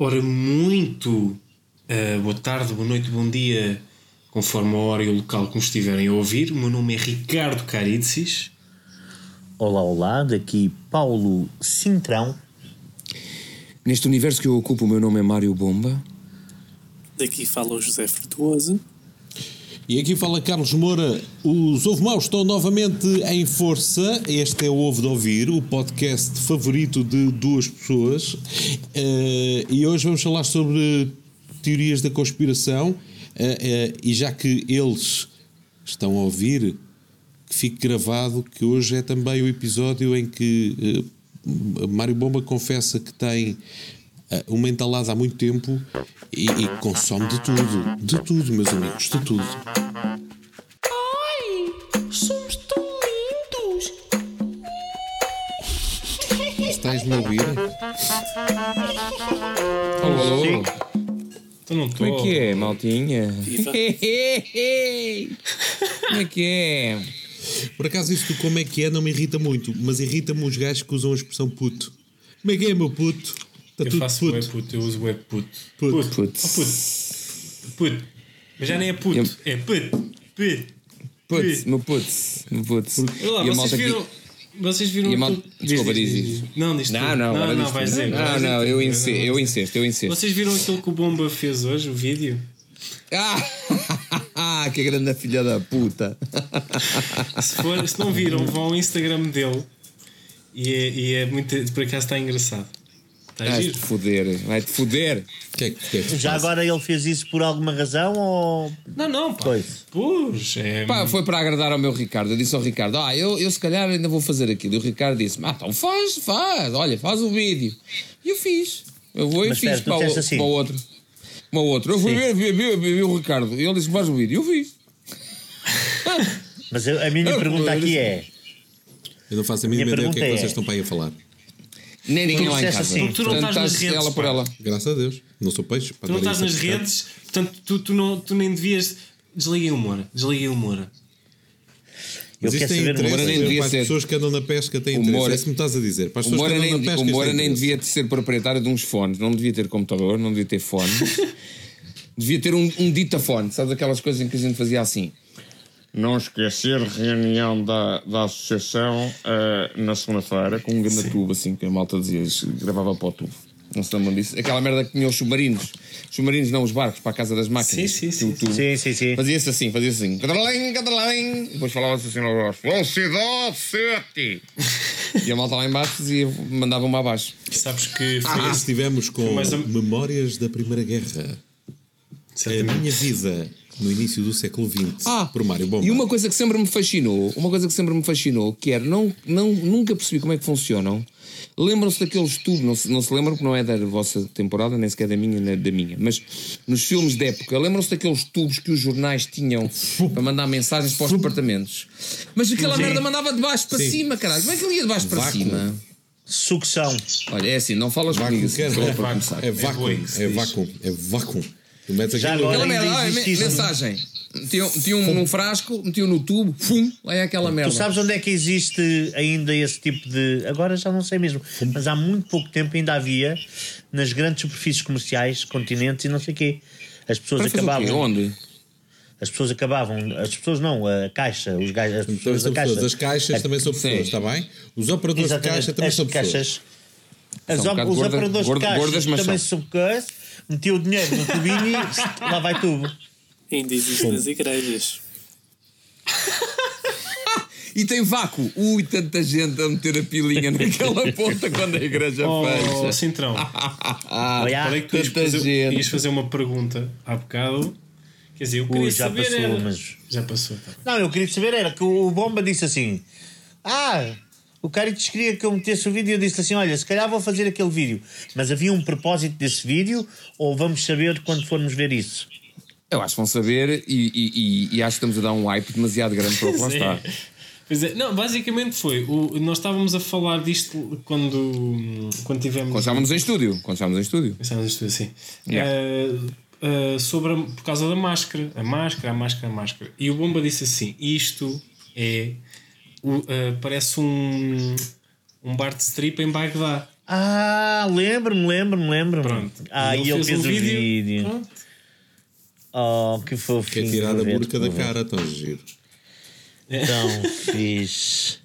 Ora, muito uh, boa tarde, boa noite, bom dia, conforme a hora e o local que me estiverem a ouvir. O meu nome é Ricardo Caritzis. Olá, olá, daqui Paulo Cintrão. Neste universo que eu ocupo, o meu nome é Mário Bomba. Daqui fala o José Frutuoso. E aqui fala Carlos Moura. Os Ovo Maus estão novamente em força. Este é o Ovo de Ouvir, o podcast favorito de duas pessoas. Uh, e hoje vamos falar sobre teorias da conspiração. Uh, uh, e já que eles estão a ouvir, que fique gravado que hoje é também o episódio em que Mário Bomba confessa que tem uma entalada há muito tempo e, e, consome de tudo. De tudo, meus amigos, de tudo. Ai, somos tão lindos! Estás-me a ouvir? Alô, alô? Tu não Como é que é, maltinha? Como é que é? Por acaso isso do como é que é não me irrita muito, mas irrita-me os gajos que usam a expressão puto. Como é que é, meu puto? Está eu tudo faço puto. Web puto, eu uso web puto. Puto. Puto. Puto. Oh, puto. puto. Mas já nem é puto, eu... é puto. Puto. Putz, meu putz, meu putz. Olá, E a vocês viram. Vocês viram. Mal- aquilo- Desculpa, diz, diz, diz, diz. Não, diz Não, não, não, não vai dizer. Não, não, dizer eu insisto, Não, eu não. insisto, eu insisto. Vocês viram aquilo que o Bomba fez hoje, o vídeo? Ah, que grande filha da puta. Se, for, se não viram, vão ao Instagram dele. E é, e é muito. Por acaso está engraçado. Vai-te foder, vai-te foder. Que é que é que Já agora ele fez isso por alguma razão ou. Não, não, pá. Pois. Pois, é. Pá, foi para agradar ao meu Ricardo. Eu disse ao Ricardo: Ah, eu, eu se calhar ainda vou fazer aquilo. E o Ricardo disse: Ah, então faz, faz, olha, faz o vídeo. E eu fiz. Eu vou e Mas fiz espera, para, o, assim? para o outro. Para o outro. Eu fui ver, ver, ver, ver o Ricardo. E ele disse: Faz o vídeo. Eu fiz. Mas a a minha Não, pergunta eu aqui disse- é: Eu não faço a mínima ideia o que é que pergunta é- vocês estão para aí a falar. Nem ninguém lá em casa. assim, Porque tu não Portanto, estás nas redes, ela por ela. Graças a Deus. Não sou peixe. para Tu não estás nas redes, portanto, tu, tu, não, tu nem devias. Desliguem o Moura. Desliguem o Moura. eu quero saber interesse Moura nem para devia as ser. pessoas que andam na pesca têm O interesse. É isso que me estás a dizer. Para as O pessoas Moura que nem, andam na pesca o Moura nem devia de ser proprietário de uns fones, não devia ter computador, não devia ter fone. devia ter um, um ditafone, sabes aquelas coisas em que a gente fazia assim. Não esquecer reunião da, da associação eh, na segunda-feira com um grande tubo assim que a malta dizia, gravava para o tubo. Não se lembram disso? Aquela merda que tinha os submarinos. Os submarinos não, os barcos para a casa das máquinas. Sim, sim, sim. Sim, sim, sim. Fazia-se assim, fazia-se assim. Cadralim. E depois falava-se assim no voz. Velocidade 7. e a malta lá embaixo dizia, mandava uma abaixo. Sabes que foi Ah, esse. estivemos com a- Memórias da Primeira Guerra. A minha vida no início do século XX. por Mário Bomba. Ah, E uma coisa que sempre me fascinou, uma coisa que sempre me fascinou, que era, não, não, nunca percebi como é que funcionam. Lembram-se daqueles tubos, não se, não se lembram porque não é da vossa temporada, nem sequer da minha, nem da minha, mas nos filmes de época, lembram-se daqueles tubos que os jornais tinham para mandar mensagens para os departamentos. Mas aquela merda mandava de baixo para Sim. cima, caralho. Como é que ele ia de baixo para Vácuo. cima? Sucção. Olha, é assim, não falas Vácuo, comigo assim, só dizer, para é começar. É vácuo. É vácuo. É vácuo. Tu metes Já aquilo- agora- Aquela merda, me- isso. mensagem. Metiam, metiam num frasco, metiam no tubo, fum, lá é aquela merda. Tu sabes onde é que existe ainda esse tipo de. Agora já não sei mesmo, mas há muito pouco tempo ainda havia nas grandes superfícies comerciais, continentes e não sei o quê. As pessoas Para acabavam. Onde? As pessoas acabavam. As pessoas não, a caixa, os gajos, as pessoas da caixa. pessoas. As caixas também são Sim. pessoas, está bem? Os operadores de Exatamente, caixa também as são pessoas. caixas. As um os gorda- operadores gorda- de caixa gordas, também são. são metiam o dinheiro no tubinho e lá vai tubo. Ainda existe nas igrejas. E tem vácuo. Ui, tanta gente a meter a pilinha naquela ponta quando a igreja Oh, fecha. Cintrão. Ah, Olha, Parei que tu ias tanta fazer, gente. ias fazer uma pergunta há bocado. Quer dizer, eu queria Ui, já saber. passou, era- mas- Já passou, tá. Não, eu queria saber era que o Bomba disse assim: Ah, o Caritas queria que eu metesse o vídeo e eu disse assim: Olha, se calhar vou fazer aquele vídeo. Mas havia um propósito desse vídeo ou vamos saber quando formos ver isso? Eu acho que vão saber e, e- e- e acho que estamos a dar um hype demasiado grande para o que lá Sim. está. Pois é, não, basicamente foi. O, nós estávamos a falar disto quando, quando tivemos. Quando estávamos em estúdio. Quando estávamos em estúdio. Estávamos isto assim. Yeah. Eh, eh, sobre a- por causa da máscara. A máscara, a máscara, a máscara. E o Bomba disse assim: Isto é. Eh, parece um. Um bar de strip em Bagdá. Ah, lembro-me, lembro-me, lembro-me. Pronto. Ah, e ele fez, um o vídeo. Pronto. Oh, que fofinho. Quer tirar vou a burca da cara, tão giro. Tão fixe.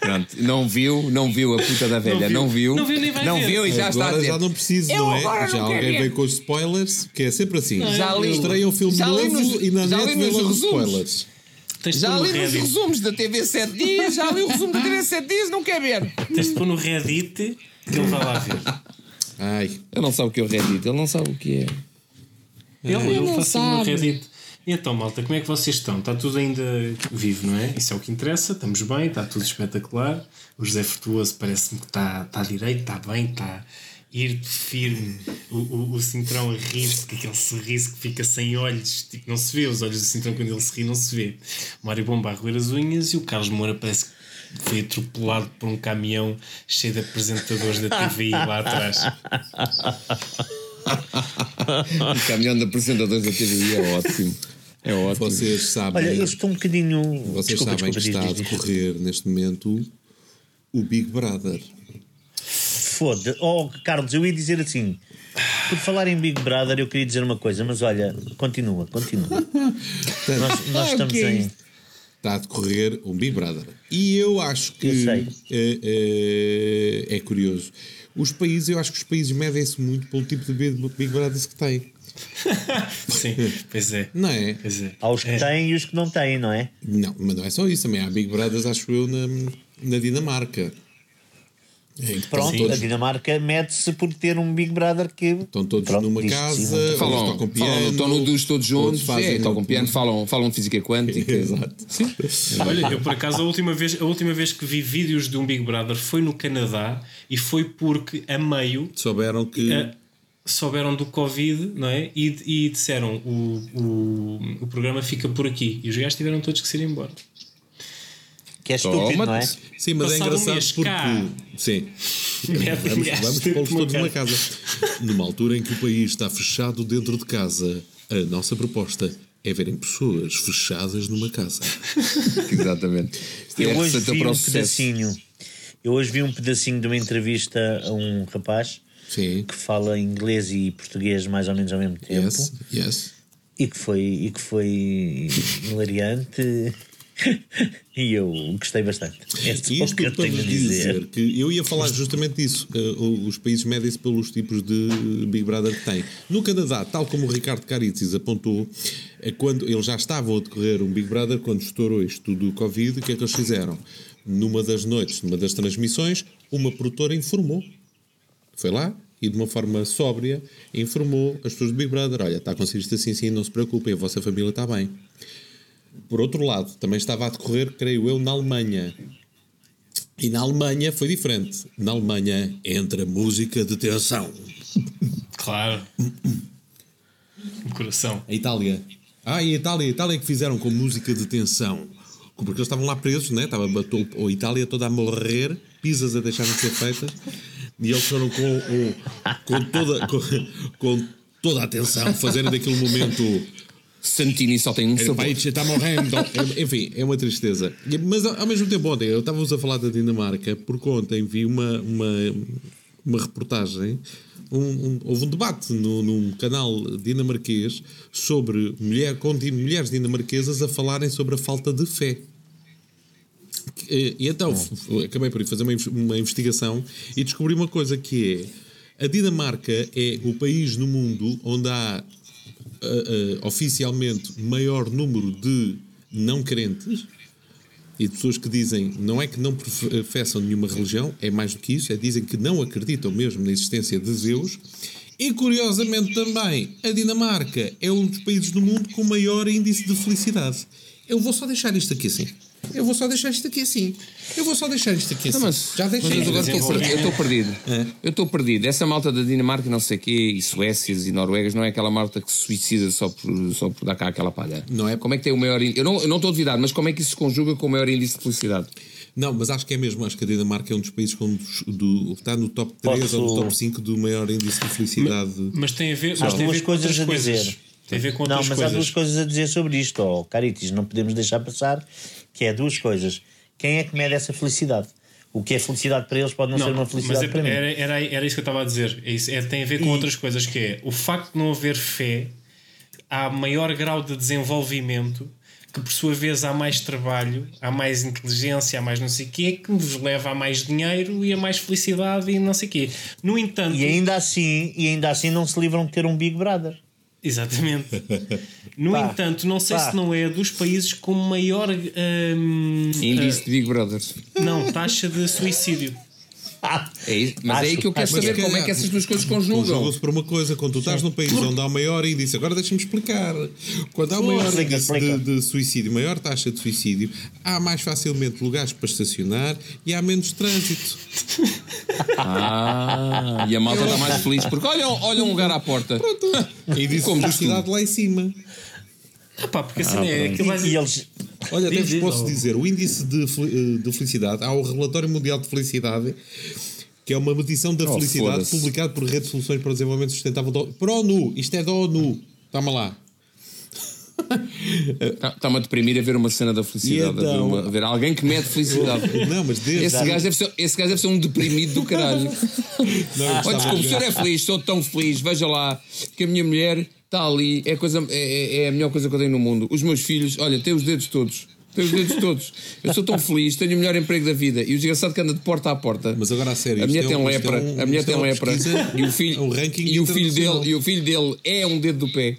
Pronto, não viu, não viu a puta da velha, não viu. Não viu nem vai Não ver. viu e já está a agora dizer. já não preciso, não é? não já alguém ver. veio com os spoilers, que é sempre assim. Já li. Estreia um filme Já li novo nos- e na já net vê logo spoilers. Tens de Já pôr no li Reddit. resumos da TV 7 dias, já li o resumo da TV 7 dias, não quer ver. Tens de pôr no Reddit que ele vai lá ver. Ai, Ele não sabe o que é o Reddit, ele não sabe o que é. Ele, ele não faz no sabe. Reddit. E então, malta, como é que vocês estão? Está tudo ainda vivo, não é? Isso é o que interessa. Estamos bem, está tudo espetacular. O José Frutuoso parece-me que está, está direito, está bem, está ir firme. O, o, o Cintrão a rir-se, aquele sorriso que fica sem olhos, tipo, não se vê. Os olhos do Cintrão, quando ele se ri, não se vê. O Mário Bomba a roer as unhas e o Carlos Moura parece que foi atropelado por um caminhão cheio de apresentadores da TVI lá atrás. O caminhão de apresentadores da TVI é ótimo. É ótimo. vocês sabem, Olha, eu estou um bocadinho. vocês desculpa, sabem desculpa, que está a diz, diz, diz. decorrer neste momento o Big Brother. Foda. Oh, Carlos, eu ia dizer assim. Por falar em Big Brother, eu queria dizer uma coisa, mas olha, continua, continua. nós, nós estamos que é em. Está a decorrer um Big Brother. E eu acho que Eu sei. É, é- é curioso. Os países, eu acho que os países medem-se muito pelo tipo de Big Brothers que têm. Sim, pois é. Não é? Pois é. Há os que É. têm e os que não têm, não é? Não, mas não é só isso. Também há Big Brothers, acho eu, na, na Dinamarca. É, que Pronto, estão a todos, Dinamarca mede-se por ter um Big Brother que. estão todos Pronto, numa casa, sim, Falam, tocam piano, falam, estão no dos todos juntos, fazem é, tocam no- piano, falam, falam de física quântica. Exato. Olha, eu por acaso a última, vez, a última vez que vi vídeos de um Big Brother foi no Canadá e foi porque a meio Souberam que. eh, souberam do Covid não é? e, e disseram o, o, o programa fica por aqui e os gajos tiveram todos que se ir embora. Que é estúpido, não é? Sim, mas é Passado um engraçado mês porque. cá. Sim. Vamos, vamos pô-los todos numa casa. Numa altura em que o país está fechado dentro de casa, a nossa proposta é verem pessoas fechadas numa casa. Exatamente. É Eu hoje vi um pedacinho. Eu hoje vi um pedacinho de uma entrevista a um rapaz Sim. que fala inglês e português mais ou menos ao mesmo tempo Yes, yes. e que foi e que foi hilariante e eu gostei bastante. É Isto que eu tenho a dizer. dizer que eu ia falar justamente disso. O- os países medem-se pelos tipos de Big Brother que têm. No Canadá, tal como o Ricardo Caritzis apontou, é quando eles já estavam a decorrer um Big Brother, quando estourou isto do Covid, o que é que eles fizeram? Numa das noites, numa das transmissões, uma produtora informou. Foi lá e de uma forma sóbria informou as pessoas do Big Brother: olha, está a acontecer isto assim, assim, não se preocupem, a vossa família está bem. Por outro lado, também estava a decorrer, creio eu, na Alemanha. E na Alemanha foi diferente. Na Alemanha entra música de tensão. Claro. O coração. A Itália. Ah, e a Itália, a Itália que fizeram com música de tensão. Porque eles estavam lá presos, né? Estava a, a Itália toda a morrer, pisas a deixarem de ser feitas. E eles foram com, o- com, toda, com, com toda a atenção, fazerem daquele momento. Santini só tem um sabor. país está morrendo. Enfim, é uma tristeza. Mas ao mesmo tempo, ontem, eu estava-vos a falar da Dinamarca, porque ontem vi uma, uma, uma reportagem. Um, um- houve um debate no, num canal dinamarquês sobre mulher, com mulheres dinamarquesas a falarem sobre a falta de fé. E, e então acabei por fazer uma, uma investigação e descobri uma coisa que é a Dinamarca é o país no mundo onde há ah, ah, oficialmente maior número de não crentes e de pessoas que dizem não é que não professam nenhuma religião, é mais do que isso, é dizem que não acreditam mesmo na existência de Deus. E curiosamente também, a Dinamarca é um dos países do mundo com maior índice de felicidade. Eu vou só deixar isto aqui assim. Eu vou só deixar isto aqui assim. Eu vou só deixar isto aqui assim. Não, mas, Já mas deixei. eu agora estou perdido. Eu estou perdido. Eu estou perdido. Essa malta da Dinamarca, não sei o quê, e Suécias e Noruegas, não é aquela malta que se suicida só por, só por dar cá aquela palha. Não é? Como é que tem o maior índice? Eu não, eu não estou a duvidar, mas como é que isso se conjuga com o maior índice de felicidade? Não, mas acho que é mesmo. Acho que a Dinamarca é um dos países com dos- do, está no top 3 Posso- ou no top 5 do maior índice de felicidade. Mas tem a ver, Há mas tem a ver com coisas a coisas. dizer. Tem a ver com Não, mas há coisas. duas coisas a dizer sobre isto, oh, Caritis, não podemos deixar passar, que é duas coisas. Quem é que mede essa felicidade? O que é felicidade para eles pode não, ser uma felicidade é- para mim. era, era, era isso que eu estava a dizer. É isso, é, tem a ver com E- outras coisas, que é o facto de não haver fé, há maior grau de desenvolvimento, que por sua vez há mais trabalho, há mais inteligência, há mais não sei o quê, que vos leva a mais dinheiro e a mais felicidade e não sei o quê. No entanto, E ainda assim, e ainda assim não se livram de ter um Big Brother. Exatamente. No Pá, entanto, não sei pá. se não é dos países com maior hum, Índice de Big Brothers. não, taxa de suicídio. É isso. Mas é aí que eu quero Acho- saber Mas como é que essas duas coisas conjugam. Conjugam-se para uma coisa, quando tu estás num país onde há maior índice, agora deixa-me explicar. Quando há maior Explica, índice de, de suicídio, maior taxa de suicídio, há mais facilmente lugares para estacionar e há menos trânsito. Ah, e a malta está mais feliz porque olha, olha um lugar à porta. E disse Como a diz cidade lá em cima. Ah, pá, porque assim é aquilo e, e eles. Olha, até vos posso dizer, o índice de, eh, de felicidade, há o Relatório Mundial de Felicidade, que é uma medição da Oh, felicidade publicado por Rede de Soluções para o Desenvolvimento Sustentável da por ONU. Isto é da ONU. Toma lá. Está-me a deprimir a ver uma cena da felicidade. Então? a, ver uma- a ver alguém que mete felicidade. Não, mas desde. Esse gajo, deve ser, esse gajo deve ser um deprimido do caralho. Não, Olha, desculpa, o senhor é feliz, estou tão feliz, veja lá que a minha mulher está ali, é, a coisa, é, é- é a melhor coisa que eu tenho no mundo. Os meus filhos, olha, têm os dedos todos. Têm os dedos todos. Eu sou tão feliz, tenho o melhor emprego da vida. E o desgraçado que anda de porta a porta. Mas agora a sério, A mulher é tem um- isto é lepra. um- a mulher é tem uma lepra. E o filho, é um e o filho dele, e o filho dele é um dedo do pé.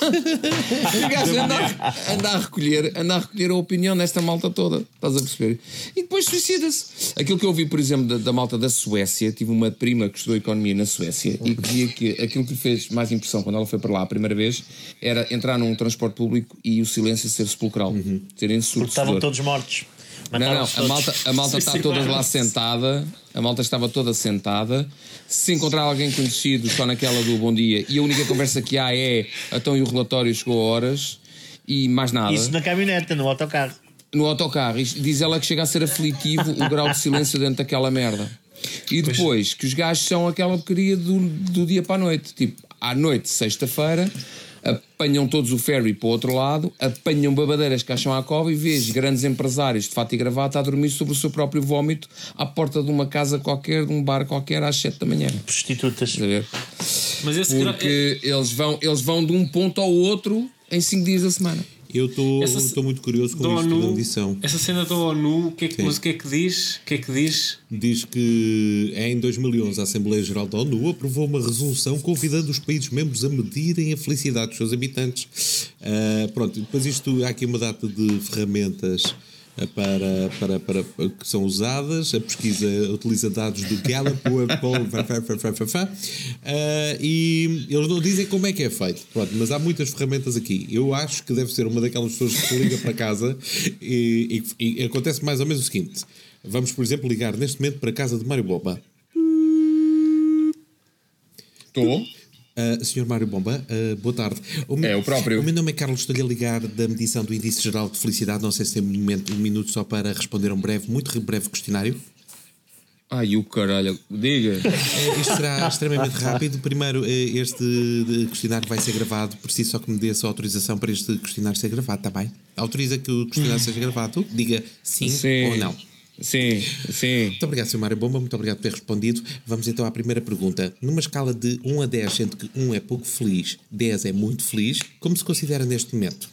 o gajo anda, a- recolher, anda a recolher a opinião desta malta toda. Estás a perceber? E depois suicida-se. Aquilo que eu ouvi, por exemplo, da, da malta da Suécia, tive uma prima que estudou economia na Suécia e que dizia que aquilo que lhe fez mais impressão quando ela foi para lá a primeira vez era entrar num transporte público e o silêncio ser sepulcral, ser Porque estavam todos mortos. Não, não, a malta, a malta está toda lá sentada, a malta estava toda sentada. Se encontrar alguém conhecido, só naquela do bom dia, e a única conversa que há é então e o relatório chegou a horas e mais nada. Isso na caminhoneta, no autocarro. No autocarro, diz ela que chega a ser aflitivo o grau de silêncio dentro daquela merda. E depois que os gajos são aquela porcaria do, do dia para a noite. Tipo, à noite, sexta-feira, apanham todos o ferry para o outro lado, apanham babadeiras que acham à cova e vês grandes empresários de fato e gravata a dormir sobre o seu próprio vómito à porta de uma casa qualquer, de um bar qualquer, às 7 da manhã. Prostitutas. Mas esse Porque eles, vão, eles vão de um ponto ao outro em 5 dias da semana. Eu estou muito curioso com isto da ONU, medição. essa cena da ONU, que é que, mas o que é que diz? Que é que diz? Diz que em 2011 a Assembleia Geral da ONU aprovou uma resolução convidando os países membros a medirem a felicidade dos seus habitantes. Ah, pronto, depois isto, há aqui uma data de ferramentas para, para, para, para- que são usadas. A pesquisa utiliza dados do Gallup, fá. Ah, e eles não dizem como é que é feito. Pronto, mas há muitas ferramentas aqui. Eu acho que deve ser uma daquelas pessoas que liga para casa e, e- e acontece mais ou menos o seguinte. Vamos, por exemplo, ligar neste momento para a casa de Mário Bomba. Estou. Uh, Senhor Mário Bomba, uh, boa tarde. O meu- É, o próprio. O meu nome é Carlos, estou-lhe a ligar da medição do Índice Geral de Felicidade. Não sei se tem um, momento, um minuto só para responder a um breve, muito breve questionário. Ai, o caralho. Diga. Eh, Isto será extremamente rápido. Primeiro, eh, este questionário vai ser gravado. Preciso só que me dê a sua autorização para este questionário ser gravado, está bem? Autoriza que o questionário seja gravado? Diga sim, Sim. ou não. Sim, sim. Muito obrigado, Sr. Mário Bomba, muito obrigado por ter respondido. Vamos então à primeira pergunta. Numa escala de 1 a 10, sendo que 1 é pouco feliz, 10 é muito feliz, como se considera neste momento?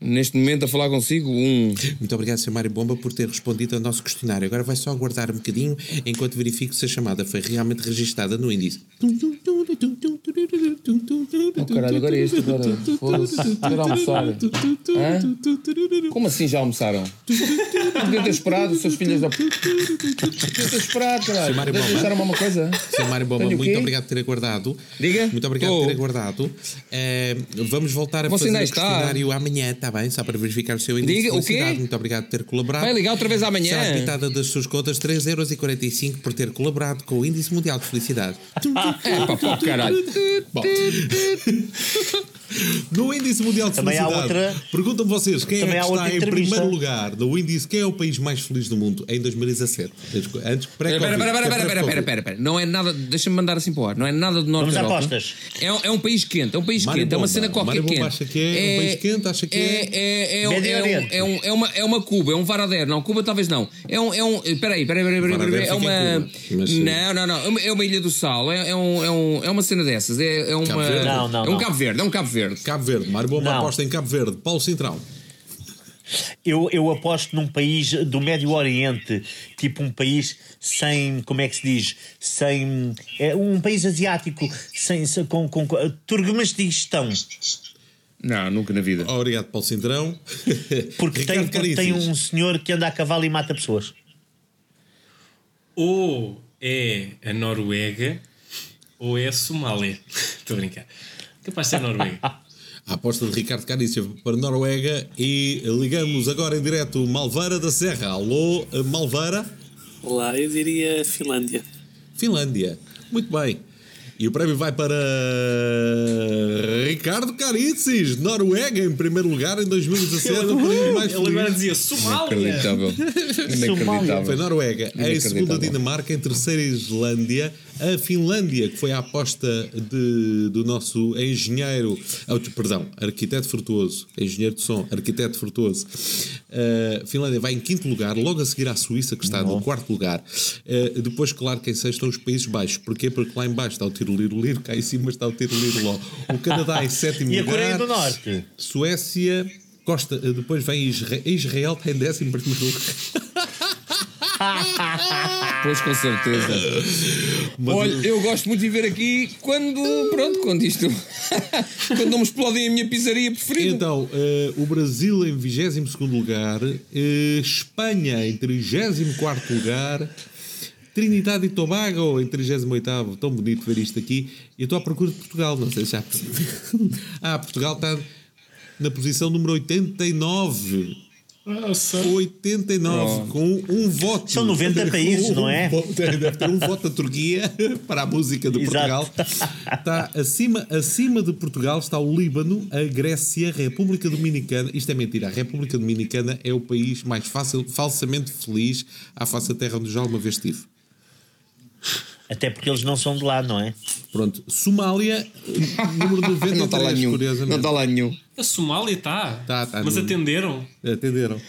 Neste momento a falar consigo, um. Muito obrigado, Sr. Mário Bomba, por ter respondido ao nosso questionário. Agora vai só aguardar um bocadinho enquanto verifico se a chamada foi realmente registada no índice. Oh, caralho, agora é isto, agora. Foda-se. Almoçar. Hã? Como assim já almoçaram? Podiam ter esperado, seus filhos da. Podiam ter esperado, caralho. Mário Deixa- Bomba. Deixaram-me uma coisa. Sr. Mário Bomba, Tenho muito obrigado por ter aguardado. Diga. Muito obrigado por ter aguardado. Eh, vamos voltar a Você fazer o questionário amanhã, está bem? Só para verificar o seu índice Diga, de o quê? felicidade. Muito obrigado por ter colaborado. Vai ligar outra vez amanhã. Será debitada das suas contas 3,45€ por ter colaborado com o Índice Mundial de Felicidade. É, pá, pá, caralho. Bom, No índice mundial de Também há felicidade, outra- perguntam vocês quem Também é que está em entrevista. primeiro lugar no índice, quem é o país mais feliz do mundo em 2017? Antes, Espera, espera, espera, espera, espera, espera, espera, espera. Não é nada, deixa-me mandar assim para o ar. Não é nada do norte Vamos da a Europa. apostas. É, um- é um país quente, é um país Mário quente, é uma cena qualquer quente. acha que é um país quente, acha que é- é, é, é, um- é, um- é, um- é uma, é uma Cuba, é um Varadero. Não, Cuba talvez não. É um. É um espera aí, espera aí, espera aí, espera aí, Varadero É uma. Não, não, não. É uma- É Ilha do Sal. É, é, um, é, um, é uma cena dessas. É, é uma. Não, não, é um. Cabo Verde, é um Cabo Verde. Cabo Verde, Mário Bomba Não. aposta em Cabo Verde, Paulo Central. Eu, eu aposto num país do Médio Oriente, tipo um país sem, como é que se diz? Sem. É um país asiático sem, sem- com, com, com Turkmenistão. Não, nunca na vida. Obrigado, Paulo Centrão. Porque tem, porque tem um senhor que anda a cavalo e mata pessoas. Ou é a Noruega ou é a Somália. Estou a brincar. Capaz de ser a Noruega. A aposta de Ricardo Carícia para Noruega e ligamos agora em direto Malveira da Serra. Alô, Malveira, Lá eu diria Finlândia. Finlândia. Muito bem. E o prémio vai para Ricardo Caricis, Noruega, em primeiro lugar em 2017. o país mais Ele agora dizia Somália. Inacreditável. Foi Inacreditável. Noruega, em Inacreditável. segunda Dinamarca, em terceira Islândia, a Finlândia, que foi a aposta de, do nosso engenheiro, perdão, arquiteto frutuoso, engenheiro de som, arquiteto frutuoso. A Finlândia vai em quinto lugar, logo a seguir à Suíça, que está no quarto lugar. Uh, depois, claro, que em sexto estão os Países Baixos. Porquê? Porque lá em baixo está o Tiroliro-Liro, cá em cima está o Tiroliro-Ló. O Canadá em sétimo E a lugar. Coreia do Norte? Suécia, Costa, depois vem Isra- Israel, está em décimo primeiro lugar. Pois com certeza. Mas Olha, eu gosto muito de ver aqui quando, pronto, quando isto, quando não me explodem a minha pizzaria preferida. Então, eh, o Brasil em 22 lugar, eh, Espanha em 34 lugar, Trinidade e Tobago em 38. Tão bonito ver isto aqui. Eu estou à procura de Portugal, não sei se percebi. ah, Portugal está na posição número 89. Nossa. 89, com um voto. São 90 países, Com não um é? voto, Deve ter um voto da Turquia para a música de Exato. Portugal. Está acima, acima de Portugal está o Líbano, a Grécia, a República Dominicana. Isto é mentira. A República Dominicana é o país mais fácil, falsamente feliz à face da terra onde já uma vez estive. Até porque eles não são de lá, não é? Pronto. Somália, número 93, Não está lá nenhum. curiosamente. Não está lá nenhum. A Somália está. Tá, tá, Mas não- atenderam. Atenderam.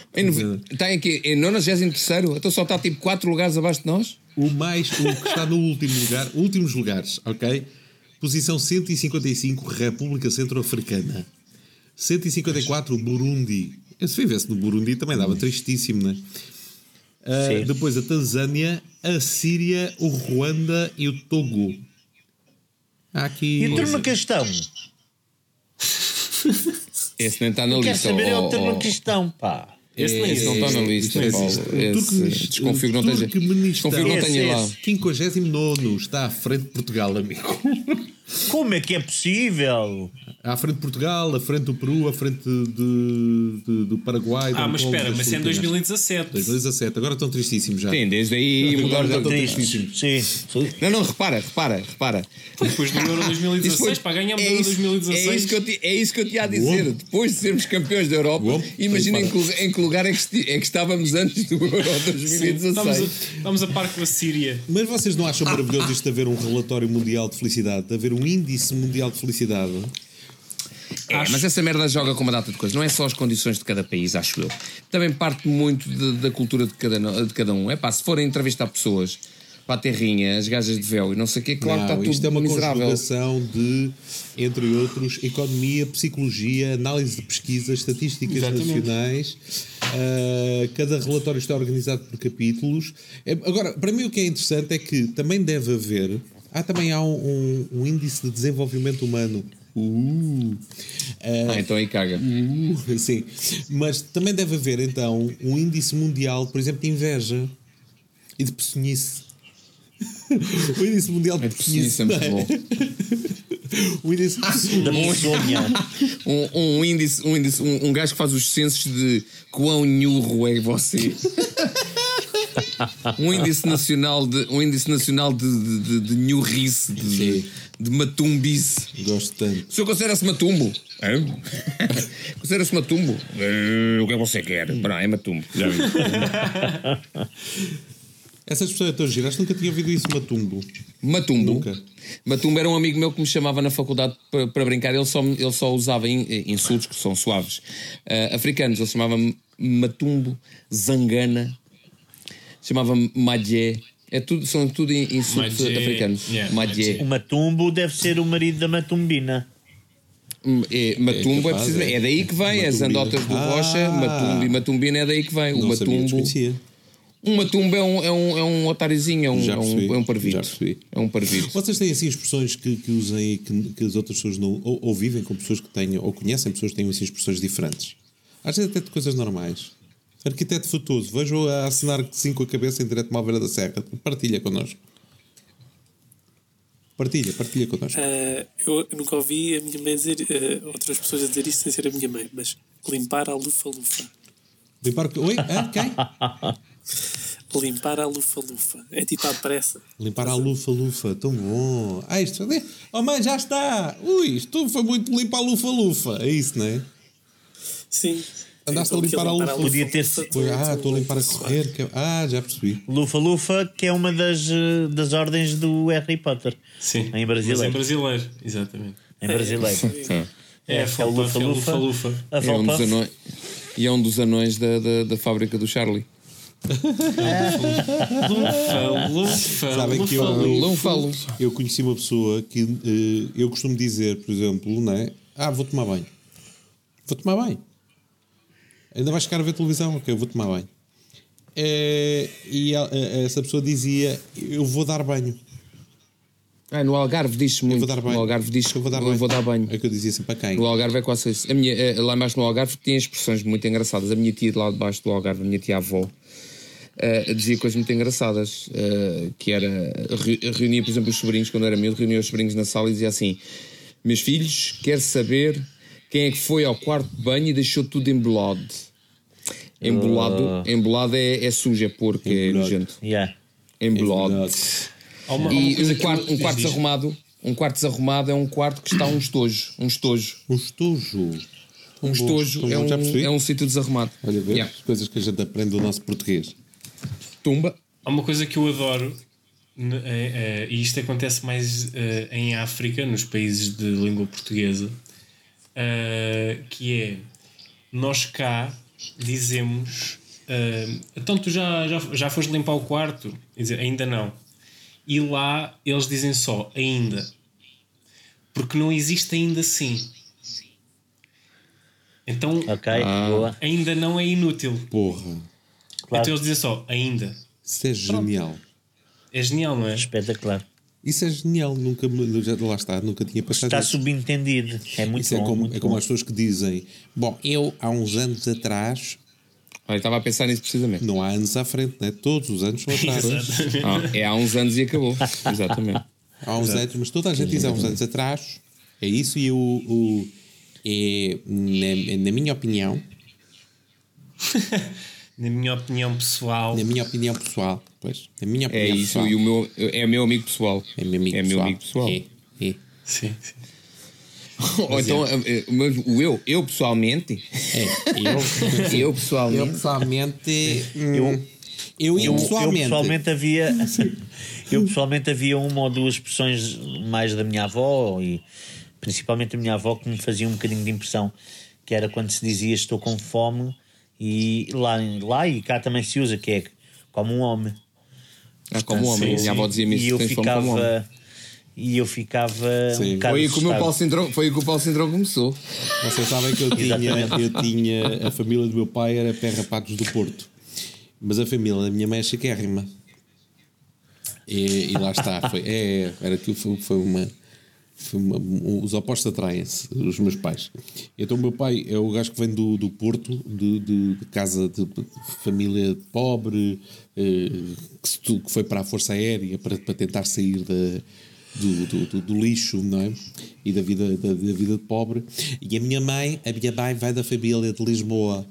Está aqui em 93, então só está tipo 4 lugares abaixo de nós. O mais, o que está no último lugar, últimos lugares, ok? Posição 155, República Centro-Africana. 154, Burundi. Se vivesse no Burundi também dava tristíssimo, né? Ah, Sim. depois a Tanzânia, a Síria, o Ruanda e o Togo. Há aqui. E o Turmequistão? Esse nem está na lista. saber é o. Turmequistão, pá. Esse, esse não está na lista, Esse- Paulo. Esse, desconfio que não. Desconfio que não Esse, tenha lá. esse. 59 está à frente de Portugal, amigo. Como é que é possível? À frente de Portugal, à frente do Peru, à frente de, de- do Paraguai. Ah, mas espera, mas é em Filipinas. 2017. 2017, agora estão tristíssimos já. Sim, desde aí mudaram estou Tristes. Sim. sim. Não, não, repara, repara, repara. Depois do Euro 2016, Isso foi- para ganharmos o é Euro isso- 2016. É isso, que eu te, é isso que eu te ia dizer. Uou. Depois de sermos campeões da Europa, Uou. imagina em que, em que lugar é que, esti- é que estávamos antes do Euro Sim, 2016. estamos, a, estamos a par com a Síria. Mas vocês não acham maravilhoso isto de haver um relatório mundial de felicidade, de haver um índice mundial de felicidade? É, mas essa merda joga com uma data de coisas. Não é só as condições de cada país, acho eu. Também parte muito de- da cultura de cada, de cada um. É pá, se forem entrevistar pessoas para a terrinha, as gajas de véu e não sei o quê, claro que Não, está tudo isto é uma miserável. conjugação de, entre outros, economia, psicologia, análise de pesquisas, estatísticas Exatamente. nacionais. Ah, cada relatório está organizado por capítulos. É, agora, para mim o que é interessante é que também deve haver. Há também há um, um- um índice de desenvolvimento humano. Uh, ah, Ah, então aí caga. Uh, sim. Mas também deve haver, então, um índice mundial, por exemplo, de inveja e de peçonhice. o índice mundial de É peçonhice. é não bom. O índice de Da peçonhice. Polsônia. Um, um índice, um, índice um, um gajo que faz os censos de quão nhurro é você. Um índice nacional de um índice nacional de, de, de, de nhurrice, de, de matumbice. Gosto tanto. O senhor considera-se matumbo? Hã? Considera-se matumbo? Eh, o que é que você quer? Não, é matumbo. Já vi. Essa expressão é tão gira. Acho que nunca tinha ouvido isso, matumbo. Matumbo. Nunca. Matumbo era um amigo meu que me chamava na faculdade para, para brincar. Ele só, ele só usava in- insultos que são suaves. Ah, africanos, ele chamava-me Matumbo, Zangana, chamava-me Madjé. É tudo, são tudo in- insultos africanos. yeah, Madjé. O Matumbo deve ser o marido da Matumbina. Hum, É, Matumbo é, capaz, precisamente. é. É daí que vem, as Matumbina. andotas do Ah. Rocha, Matumbo e Matumbina é daí que vem. O Matumbo. Um Matumbo é um, é um, é um otáriozinho, é um, Já é percebi, um, é um parvito. já percebi. É um parvito. Vocês têm assim expressões que, que usem e que, que as outras pessoas não. Ou, ou vivem com pessoas que tenham, ou conhecem pessoas que têm assim expressões diferentes. Às vezes até de coisas normais. Arquiteto Futoso, vejo a assinar que sim com a cabeça em direto Malveira da Serra. Partilha connosco. Partilha, partilha connosco. Ah, eu nunca ouvi a minha mãe dizer, ah, outras pessoas a dizer isto sem ser a minha mãe, mas limpar a lufa-lufa. Limpar o. Oi? Hã? Quem? Limpar a lufa-lufa. É tipo à pressa. Limpar a lufa-lufa, tão bom. Ah, isto. Oh mãe, já está! Ui, isto foi muito limpar a lufa-lufa. É isso, não é? Sim. Andaste Então, a limpar a lufa. Podia ter- Foi, ah, tudo- estou a limpar a correr. que- Ah, já percebi. Lufa-Lufa, que é uma das, eh, das ordens do Harry Potter. Sim. Em Mas brasileiro. em brasileiro, exatamente. Em brasileiro. É, É, a é lufa-lufa. lufa-lufa. A É um dos anões, e é um dos anões da, da, da fábrica do Charlie. Lufa, lufa, Sabem que eu- eu- Não falo. Eu conheci uma pessoa que eh, eu costumo dizer, por exemplo, não é? Ah, vou tomar banho. Vou tomar banho. Ainda vais ficar a ver televisão? Ok, eu vou tomar banho. Eh, e a- a- essa pessoa dizia: Eu vou dar banho. Ah, no Algarve Eu muito. vou dar banho. No Algarve diz eu vou dar eu banho. vou dar banho. É o que eu dizia assim para quem? No Algarve é quase isso. A minha, eh, lá embaixo no Algarve tinha expressões muito engraçadas. A minha tia de lá debaixo do Algarve, a minha tia avó, eh, dizia coisas muito engraçadas. eh, que era. re- Reunia, por exemplo, os sobrinhos, quando era miúdo, reunia os sobrinhos na sala e dizia assim: Meus filhos, quero saber quem é que foi ao quarto de banho e deixou tudo embolado. Embolado, embolado é, é sujo, é porco, é nojento. Yeah. Embolado. Uma, E um quarto, um quarto desarrumado, um quarto desarrumado é um quarto que está um estojo. Um estojo. Um estojo. Um estojo é um, é um sítio desarrumado. Olha, vê Yeah. as coisas que a gente aprende do nosso português. Tumba. Há uma coisa que eu adoro, é- é, e isto acontece mais eh, em África, nos países de língua portuguesa, eh, que é nós cá dizemos eh, então tu já, já, já foste limpar o quarto? E dizer, ainda não. E lá eles dizem só ainda. Porque não existe ainda sim. Então Ok, Ah. boa. ainda não é inútil. Porra. Claro. Então eles dizem só ainda. Isso é genial. É genial, não é? Espetacular. Isso é genial. Nunca, me- já, lá está, nunca tinha passado Está isso. subentendido. É muito Isso é bom. como, muito é como bom. as pessoas que dizem: Bom, eu há uns anos atrás, Olha, estava a pensar nisso precisamente. não há anos à frente, né? todos os anos são atrás. Ah, é há uns anos e acabou. Exatamente. há uns anos, mas toda a gente diz há uns anos atrás. É isso, e o. o é, na, na minha opinião, Na minha opinião pessoal, na minha opinião pessoal, pois, na minha É opinião isso. pessoal, E o meu, é meu amigo pessoal. é meu amigo é pessoal. meu amigo pessoal. É, é. sim, sim. Ou então, eh, o meu- o eu, eu pessoalmente. É, eu, Eu pessoalmente. eu pessoalmente. Eu- eu, Eu, eu pessoalmente. pessoalmente havia eu pessoalmente havia uma ou duas expressões mais da minha avó e principalmente a minha avó que me fazia um bocadinho de impressão que era quando se dizia estou com fome e lá, lá e cá também se usa que é como um homem Ah, como homem. sim, Minha avó dizia-me e isso. eu fome como homem. ficava e eu ficava Sim. um bocado Foi aí, que o. Paulo Sindrão, foi aí que o Paulo Sindrão começou. Vocês sabem que eu tinha, eu tinha. A família do meu pai era pé rapagos do Porto. Mas a família da minha mãe é chiquérrima. E, e lá está. Foi, é, era aquilo foi, foi uma. Os opostos atraem-se, os meus pais. Então, o meu pai é o gajo que vem do, do Porto, de, de- de casa de, de família pobre, eh, que, que foi para a Força Aérea para, para tentar sair da, do, do, do- do lixo, não é? E da vida, da, da vida de pobre. E a minha mãe, a minha mãe vai da família de Lisboa,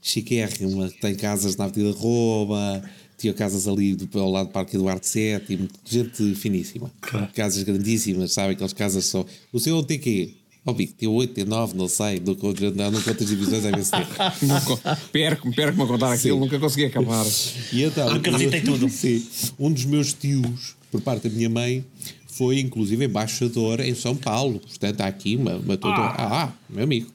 chiquérrima, tem casas na Avenida Roba, tinha casas ali do, ao lado do Parque Eduardo VII, gente finíssima. Casas grandíssimas, sabe? Aquelas casas só. O seu onde tem quê? Ó, Bico, tem 8, tem 9, não sei. Não conto, não, não conto as divisões, é imenso tempo. Perco-me, a contar aquilo, nunca consegui acabar. E então, Nunca visitei tudo. Sim. Um dos meus tios, por parte da minha mãe, foi inclusive embaixador em São Paulo. Portanto, há aqui uma, uma toda. Ah, meu amigo.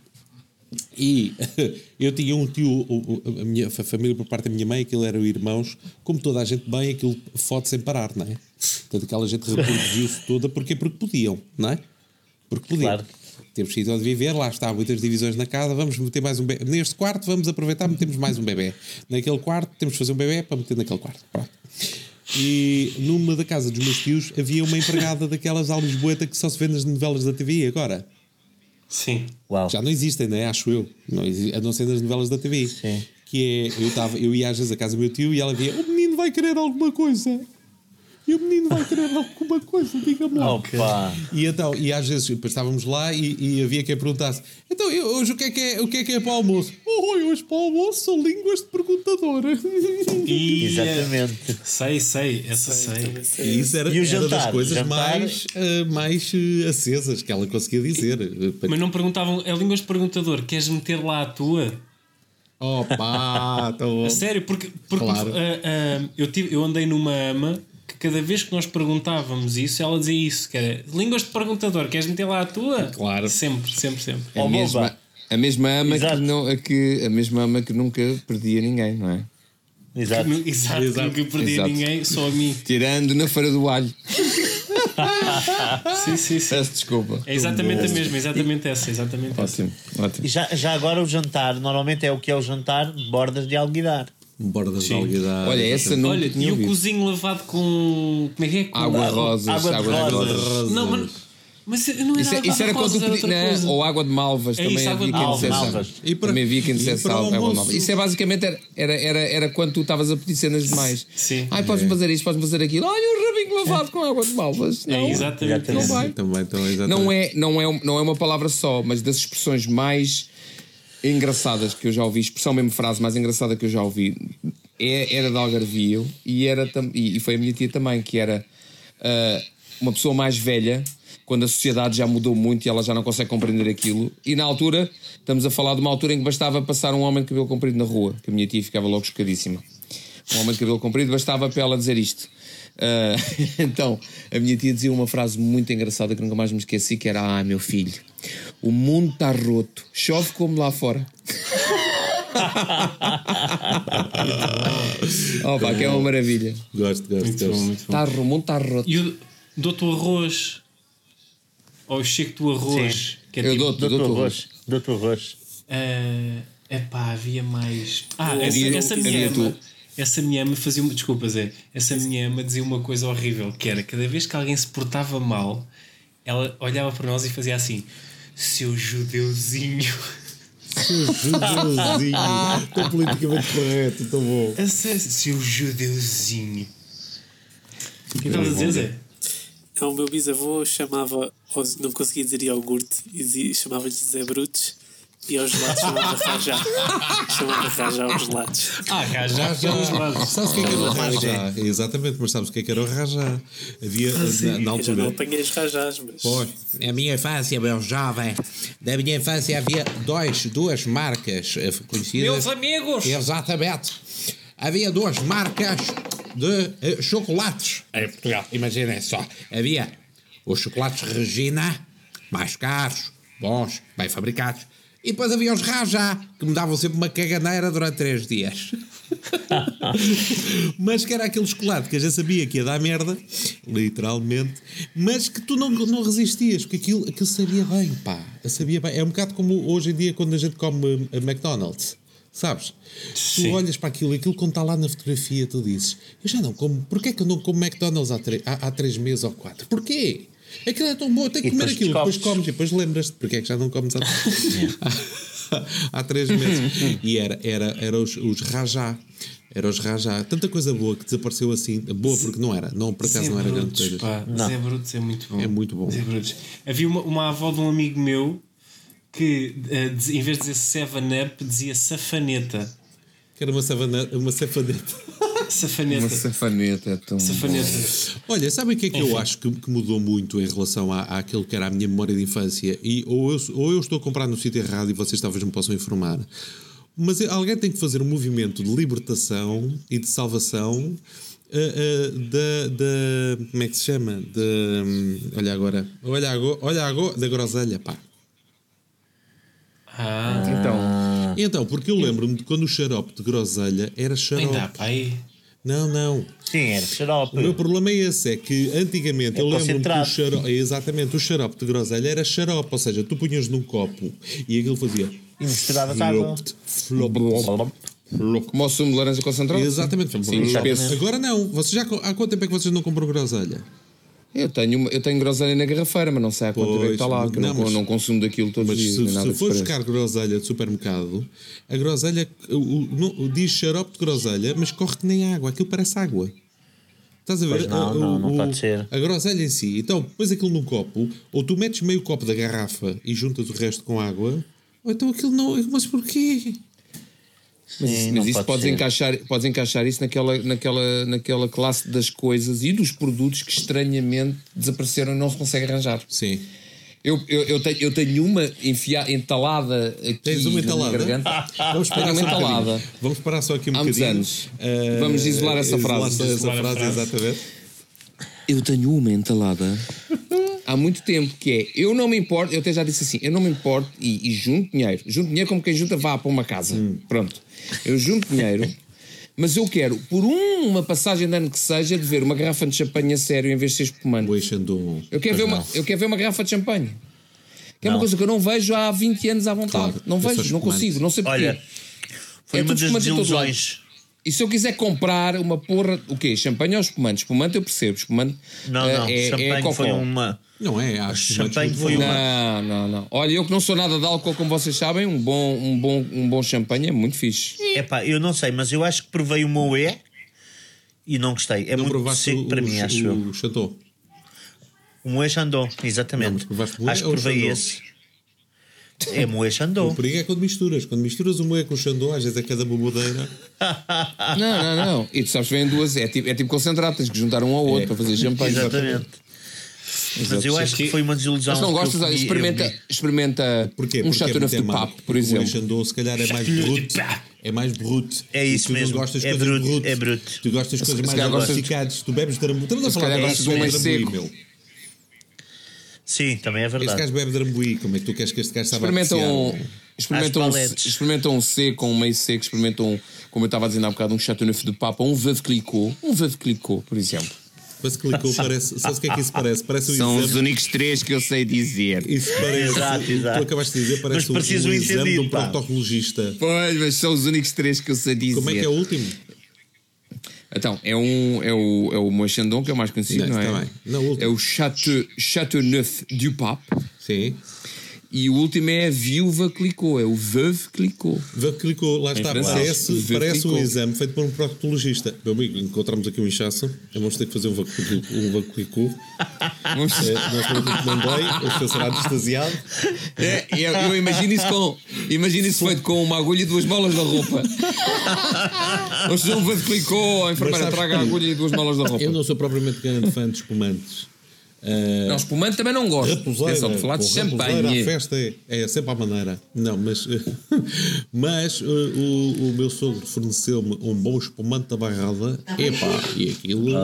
E eu tinha um tio, a minha a família por parte da minha mãe, aquilo eram irmãos, como toda a gente bem, aquilo foto sem parar, não é? Portanto, aquela gente reproduziu-se toda, porquê? Porque podiam, não é? Porque podiam. Claro. Temos sítio onde viver, lá está, muitas divisões na casa, vamos meter mais um bebê. Neste quarto, vamos aproveitar, metemos mais um bebê. Naquele quarto, temos que fazer um bebê para meter naquele quarto. Pronto. E numa da casa dos meus tios havia uma empregada daquelas à Lisboeta que só se vê nas novelas da TV agora. Sim. Uau. Já não existem, não é? Acho eu. Não, a não ser nas novelas da TV. Sim. Que é, eu, tava, eu ia às vezes à casa do meu tio e ela via: o menino vai querer alguma coisa. E o menino vai querer alguma coisa, diga-me lá. Opa. E então, e às vezes depois estávamos lá e, e havia quem perguntasse: então, eu- hoje o que, é que é, o que é que é para o almoço? Oh, hoje para o almoço são línguas de perguntador. E, Exatamente. Sei, sei, essa sei. Sei. E isso era, E o era das coisas Jantar? mais, eh, mais eh, acesas que ela conseguia dizer. Mas não perguntavam, é línguas de perguntador, queres meter lá a tua? Opa, estou. A sério, porque, porque Claro. ah, ah, eu, tive, eu andei numa ama que cada vez que nós perguntávamos isso, ela dizia isso: que era línguas de perguntador, queres meter lá a tua? Claro. Sempre, sempre, sempre. A Oh, mesma, a mesma ama que, não, a, que, a mesma ama que nunca perdia ninguém, não é? Exato. Exato, Exato. nunca perdi a Exato. ninguém, só a mim. Tirando na Feira do Alho. Sim, sim, sim. Peço desculpa. É exatamente a mesma, exatamente essa, exatamente essa. Ótimo, ótimo. E já, já agora o jantar, normalmente é o que é o jantar, bordas de alguidar. Bora das alguidades. Olha, essa não Olha, tinha e o ouvido. cozinho lavado com. Como é que é? Com Água rosas, água de água de rosas. rosas. Não, mas. Mas não era Isso, é- água isso era de quando tu pedi- não, coisa. ou água de malvas É também isso, água havia de quem malvas. dissesse Malvas. E para- também havia quem dissesse o água de malvas. Isso é basicamente era, era, era, era quando tu estavas a pedir cenas demais. Sim. Ai, podes fazer isto, podes fazer aquilo. Olha o rabinho lavado com água de malvas. Não, É exatamente não vai. Também, então, exatamente. Não é, não, é, não é uma palavra só, mas das expressões mais engraçadas que eu já ouvi, expressão mesmo frase mais engraçada que eu já ouvi, é, era de Algarvio e, era, e, foi a minha tia também, que era ah, uma pessoa mais velha, quando a sociedade já mudou muito e ela já não consegue compreender aquilo. E na altura, estamos a falar de uma altura em que bastava passar um homem de cabelo comprido na rua, que a minha tia ficava logo chocadíssima. Um homem de cabelo comprido, bastava para ela dizer isto. Ah, então, a minha tia dizia uma frase muito engraçada que nunca mais me esqueci, que era Ah, meu filho, o mundo está roto, chove como lá fora. oh, pá, que é uma maravilha. Gosto, gosto, Muito bom, gosto. muito bom. Tá, o mundo está roto. E o dou-te o arroz. Ou o cheque do arroz. Que é Eu tipo, dou-te, Doutor dou-te o Arroz. Doutor Arroz. É epá, havia mais. Ah, essa, Havia- essa havia minha tu. Essa minha ama fazia uma. Desculpa, Zé. Essa minha ama dizia uma coisa horrível: que era cada vez que alguém se portava mal, ela olhava para nós e fazia assim: seu judeuzinho. Judeuzinho. Estou politicamente correto, estou bom. Essa- Seu judeuzinho. O que estavas a dizer, Zé? Então, o meu bisavô chamava, não conseguia dizer iogurte, e dizia- chamava-lhe Zé Brutos, e aos gelados chamava Rajá. chamava Rajá aos gelados. Ah, cá já. Sabes o que é que era o rajá? Exatamente, mas sabes o que é que era o rajá? Havia, na, na Eu já não altura... apanhei os Rajás, mas. Pois, na minha infância, meu jovem, na minha infância havia dois, duas marcas eh, conhecidas. Meus amigos! Exatamente. Havia duas marcas de eh, chocolates em Portugal. Imaginem só. Havia os chocolates Regina, mais caros, bons, bem fabricados. E depois havia os Rajá, que me davam sempre uma caganeira durante três dias. mas que era aquele chocolate que a gente sabia que ia dar merda, literalmente, mas que tu não, não resistias, porque aquilo, aquilo sabia bem, pá. Sabia bem. É um bocado como hoje em dia quando a gente come a McDonald's. Sabes? Sim. Tu olhas para aquilo, aquilo quando está lá na fotografia, tu dizes: Eu já não como, porquê que eu não como McDonald's há, há, há três meses ou quatro? Porquê? Aquilo é tão bom, eu tenho que comer depois aquilo, depois comes e depois lembras-te porque é que já não comes há, há três meses. E era, era, era os, os rajá. Era os rajá. Tanta coisa boa que desapareceu assim. Boa porque não era. Não, por acaso Zé não era grande coisa. Zé Brutos é muito bom. É muito bom. Zé Brutos. Havia uma, uma avó de um amigo meu que, eh, em vez de dizer Seven Up, dizia safaneta. Que era uma, savana, uma safaneta. Safaneta. Uma safaneta é tão. Safaneta. Olha, sabem o que é que eu acho que, que mudou muito em relação à, àquilo que era a minha memória de infância? E, ou, eu, ou eu estou a comprar no sítio errado e vocês talvez me possam informar. Mas alguém tem que fazer um movimento de libertação e de salvação ah, ah, da, da. Como é que se chama? Da. hum, olha agora. Olha agora. Olha agora. Da groselha, pá. Ah, Então, Então, porque eu lembro-me de quando o xarope de groselha era xarope. ainda há, pai. Não, não. Sim, era xarope. O meu problema é esse, é que antigamente É eu lembro-me que o concentrado. xarope, exatamente, o xarope de groselha era xarope, ou seja, tu punhas num copo e aquilo fazia E misturava água. flop, flop, flop. como o sumo de laranja concentrado? Exatamente. Sim, espesso. Agora não. Vocês já, há quanto tempo é que vocês não compram groselha? Eu tenho, uma- eu tenho groselha na garrafeira, mas não sei há quanto tempo é que está lá, que eu não, não, mas- não consumo daquilo todos Mas os dias. se, se for buscar groselha de supermercado, a groselha o, o- não- diz xarope de groselha, mas corre que nem água. Aquilo parece água. Estás a ver? Pois não, A- não, não o- pode ser. A groselha em si. Então, pões aquilo num copo, ou tu metes meio copo da garrafa e juntas o resto com água, ou então aquilo não. Mas porquê? Mas, Sim, mas isso pode podes ser. encaixar, podes encaixar isso naquela, naquela, naquela classe das coisas e dos produtos que estranhamente desapareceram e não se consegue arranjar. Sim. Eu, eu, eu, tenho, eu tenho uma enfia, entalada aqui Tens uma entalada? garganta. Vamos parar, uma um entalada. bocadinho. Vamos parar só aqui um Há bocadinho. anos. Eh, Vamos isolar essa isolar frase. essa Isolar a frase, frase. exatamente. Eu tenho uma entalada há muito tempo que é eu não me importo, eu até já disse assim, eu não me importo e, e junto dinheiro, junto dinheiro como quem junta vá para uma casa. Pronto. Eu junto dinheiro, mas eu quero, por um- uma passagem de ano que seja, de ver uma garrafa de champanhe a sério em vez de ser espumante. Eixandum. Eu quero, ver uma, eu quero ver uma garrafa de champanhe. Que é uma coisa que eu não vejo há 20 anos à vontade. Claro, não vejo, não consigo, não sei porquê. Olha, foi É uma das desilusões. E se eu quiser comprar uma porra, o quê? Champanhe ou espumante? Espumante eu percebo, espumante Não, eh, não, é, é champanhe cocó. foi uma. Não é? Acho Champanhe muito foi bom. uma- Não, não, não. Olha, eu que não sou nada de álcool, como vocês sabem, um bom, um bom, um bom champanhe é muito fixe. Epá, eu não sei, mas eu acho que provei o Moé e não gostei. É Não muito seco o, para mim, o, acho eu. o Chateau. O Moé Chandon, exatamente. Não, acho que provei Chandon? esse. É Moé Chandon. O perigo é quando misturas. Quando misturas o moé com o Xandão, às vezes é cada bobodeira. Não, não, não. E tu sabes que vem duas, é tipo, é tipo concentrado, tens que juntar um ao outro É. para fazer champanhe. Exatamente. Mas eu acho que foi uma desilusão. Mas não gostas, olha, eu experimenta, experimenta Porquê? um é neuf de papo, por O exemplo. Xandão, se calhar, é mais bruto. É mais bruto. É isso tu mesmo. Não gostas de É bruto, brutas. é bruto. Tu gostas de coisas mais de- adocicadas. Tu bebes drambuí. Estamos a falar calhar de gostas de um drambuí, seco. meu. Sim, também é Este verdade. gajo bebe drambuí. Como é que tu queres que este gajo saiba Experimentam um, experimentam, um, experimentam um seco, um meio seco, experimentam, um, como eu estava a dizer há bocado, um chateau neuf de papa, um veuve clicot, um veuve clicot, por exemplo. Mas clicou, parece. Sabes o que é que isso parece? Parece um São os exame. únicos três que eu sei dizer. Isso parece. Exato, exato. Tu acabaste de dizer, parece Mas um, um um exame de um proctologista. Pois, mas são os únicos três que eu sei dizer. Como é que é o último? Então, é, um, é o, é o Moët Chandon, que é o mais conhecido, Não, não, é? Não, o último. é o Chateau, Chateau Neuf du Pape. Sim. E o último é a Viúva Clicot, é o Veuve Clicot. Vê que clicou, lá está. francês. Parece, parece um clicou. exame feito por um proctologista. Meu amigo, encontramos aqui um inchaço. Vamos ter que fazer um vaclicou. Um. Vamos- É, não dói. O senhor será anestesiado. É, eu, eu imagino isso com. Imagino isso feito com uma agulha e duas molas da roupa. Vamos fazer um Veuve Clicot, a enfermeira traga a agulha e duas molas da roupa. Eu não sou propriamente grande fã de espumantes. Ah, Não, espumante também não gosto. Raposeira, Atenção, de falar de champanhe. festa é, é sempre à maneira. Não, mas, mas uh, o, o meu sogro forneceu-me um bom espumante da barrada. Epá, e aquilo.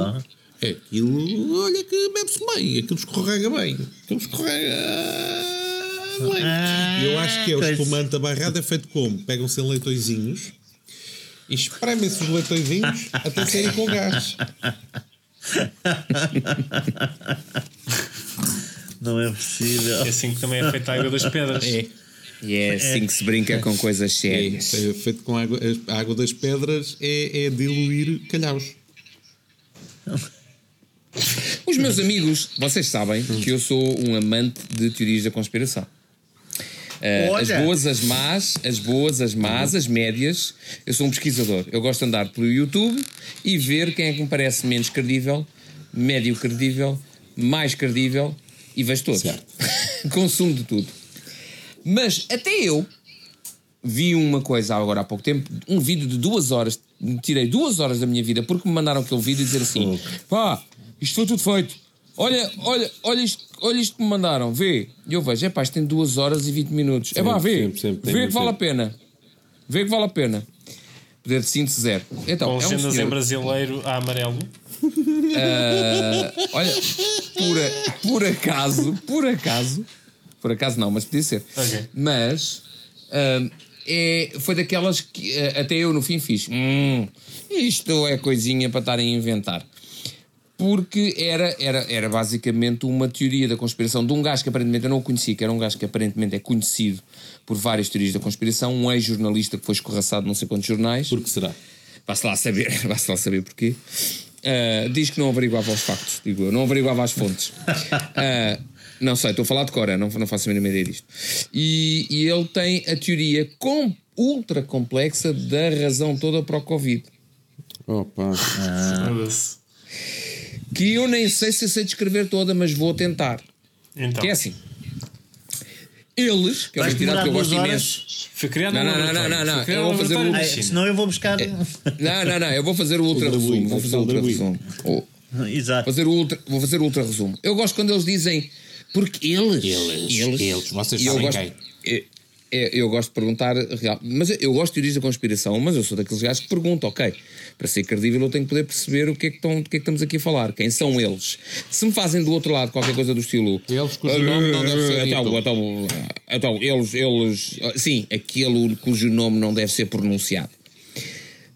Aquilo, olha que bebe-se bem, aquilo escorrega bem. Aquilo escorrega. bem. E eu acho que é o espumante da barrada é feito como? Pegam-se em leitõezinhos e espremem-se os leitõezinhos até saírem com gás. Não é possível. É assim que também é feita a água das pedras. É. E é assim que se brinca com coisas É, sérias. é feito com água. A água das pedras é, é diluir calhaus. Os meus amigos, vocês sabem que eu sou um amante de teorias da conspiração. Eh, as boas, as más, as boas, as más, as médias. Eu sou um pesquisador. Eu gosto de andar pelo YouTube e ver quem é que me parece menos credível, médio credível, mais credível e vejo todos. Consumo de tudo. Mas até eu vi uma coisa agora há pouco tempo, um vídeo de duas horas tirei duas horas da minha vida porque me mandaram aquele vídeo e dizer assim: pá, isto foi tudo feito. Olha, olha, olha isto, olha isto que me mandaram, vê. E eu vejo, é pá, isto tem 2 horas e 20 minutos. É pá, vê, sempre, sempre, vê que vale a pena. Vê que vale a pena. Poder de síntese zero. Então, Com é um legendas em senhor, brasileiro a amarelo. olha, por, a- por acaso, por acaso, por acaso não, mas podia ser. Ok. Mas ahm, é, foi daquelas que eh, até eu no fim fiz. Hum, isto é coisinha para estarem a inventar. Porque era, era, era basicamente uma teoria da conspiração de um gajo que aparentemente eu não o conhecia, que era um gajo que aparentemente é conhecido por várias teorias da conspiração, um ex-jornalista que foi escorraçado de não sei quantos jornais. Por que será? Vá-se lá saber, vá-se lá saber porquê. Ah, diz que não averiguava os factos, digo eu, não averiguava as fontes. Ah, não sei, estou a falar de Cora, não, não faço a mínima ideia disto. E, e ele tem a teoria com, ultra complexa da razão toda para o Covid. Opa. Foda-se. Que eu nem sei se sei descrever toda, mas vou tentar. Então, Que é assim. Eles, que é uma entidade que eu gosto imenso. foi criado Não, um não, não, não, não, eu vou fazer um- na Ai, senão eu vou buscar. Não, não, não, eu vou fazer o ultra resumo. Vou fazer o Ultra resumo. Oh. Exato. fazer o ultra, vou fazer o ultra resumo. Eu gosto quando eles dizem porque eles, Eles, eles, vocês eu sabem gosto, quem. É- eu gosto de perguntar real, mas eu, eu gosto de teorias da conspiração, mas eu sou daqueles gajos que perguntam, ok, para ser credível eu tenho que poder perceber o que é que, estão, do que é que estamos aqui a falar, quem são eles. Se me fazem do outro lado qualquer coisa do estilo Eles cujo nome não deve ser então, dito. então, então, eles, eles, sim, aquele cujo nome não deve ser pronunciado.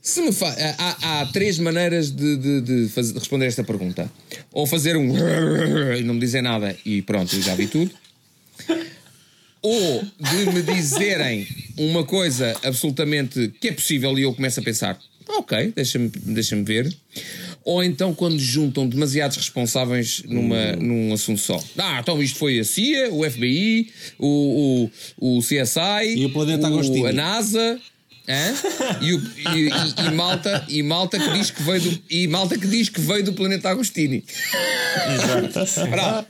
Se me fa- há, há três maneiras de, de- de fazer- de responder esta pergunta. Ou fazer um e não me dizer nada e pronto, eu já vi tudo. Ou de me dizerem uma coisa absolutamente que é possível e eu começo a pensar, ok, deixa-me deixa ver. Ou então quando juntam demasiados responsáveis numa, num assunto só. Ah, então isto foi a CIA, o FBI, o, o, o CSI, E o Planeta Agostinho. a NASA. E, o- e- e- malta, e malta que diz que veio do, e malta que diz que veio do planeta Agostini. Bravo.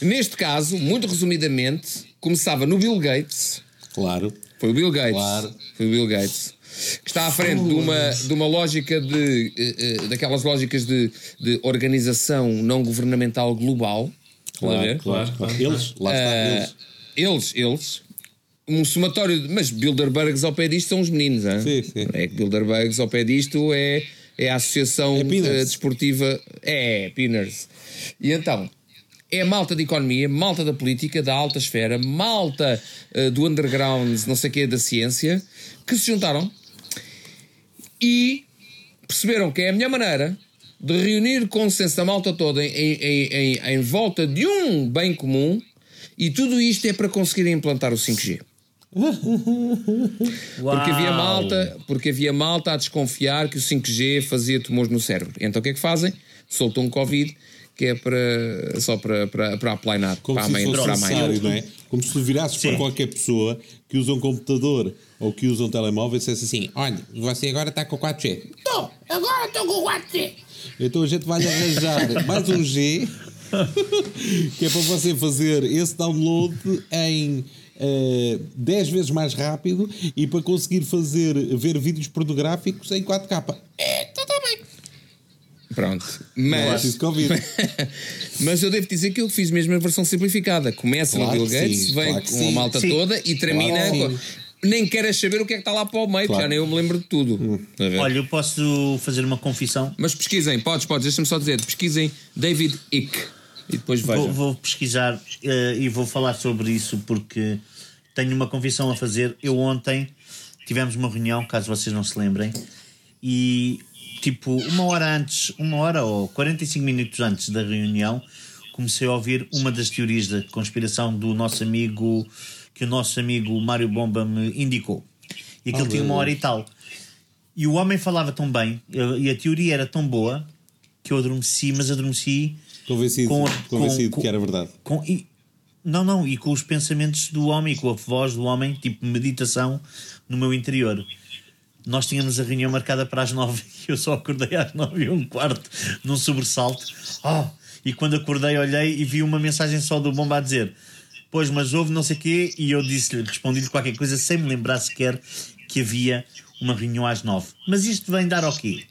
Neste caso, muito resumidamente, começava no Bill Gates. Claro. Foi o Bill Gates. Claro. Foi o Bill Gates. Que está à frente de uma, de uma lógica de. eh, eh, daquelas lógicas de, de organização não governamental global. Ver? Claro, claro, Eles, lá está, Ah, eles. eles, eles. Um somatório de. Mas Bilderbergs ao pé disto são os meninos, hein? Sim, sim. É que Bilderbergs ao pé disto é, é a Associação É Desportiva. É, Pinners. E então. É malta de economia, malta da política, da alta esfera, malta eh, do underground, não sei o quê, da ciência, que se juntaram e perceberam que é a melhor maneira de reunir consenso da malta toda em, em, em, em volta de um bem comum e tudo isto é para conseguirem implantar o 5G. Porque havia malta, porque havia malta a desconfiar que o 5G fazia tumores no cérebro. Então o que é que fazem? Soltam um Covid que é para, só para, para, para aplanar, Como para a se mãe, fosse para a mãe. necessário, não é? Como se tu virasses Sim. para qualquer pessoa que usa um computador ou que usa um telemóvel e dissesse assim: Olha, você agora está com 4G. Tô, agora tô com 4G. Então a gente vai arranjar mais um G que é para você fazer esse download em eh, 10 vezes mais rápido e para conseguir fazer ver vídeos pornográficos em 4K. É, tá, tá bem. Pronto. Mas, mas eu devo dizer que eu fiz mesmo a versão simplificada. Começa Claro no Bill Gates, sim, vem claro com sim. a malta Sim. toda e termina. Claro. Nem queres saber o que é que está lá para o meio, Claro. já nem eu me lembro de tudo. A ver? Olha, eu posso fazer uma confissão. Mas pesquisem, podes, podes, deixa-me só dizer, pesquisem David Icke e depois vejam. Vou, vou pesquisar eh, e vou falar sobre isso porque tenho uma confissão a fazer. Eu ontem tivemos uma reunião, caso vocês não se lembrem, e tipo, uma hora antes, uma hora ou 45 minutos antes da reunião, comecei a ouvir uma das teorias da conspiração do nosso amigo, que o nosso amigo Mário Bomba me indicou. E aquilo Oh, tinha uma hora e tal. E o homem falava tão bem, eu- e a teoria era tão boa, que eu adormeci, mas adormeci Convencido, Com- convencido com- que era verdade. com, e, não, não, e com os pensamentos do homem, com a voz do homem, tipo meditação no meu interior. Nós tínhamos a reunião marcada para as nove e eu só acordei às nove e um quarto num sobressalto. Ah, e quando acordei, olhei e vi uma mensagem só do Bomba a dizer: Pois, mas houve não sei o quê, e eu disse-lhe, respondi-lhe qualquer coisa sem me lembrar sequer que havia uma reunião às nove. Mas isto vem dar ao quê?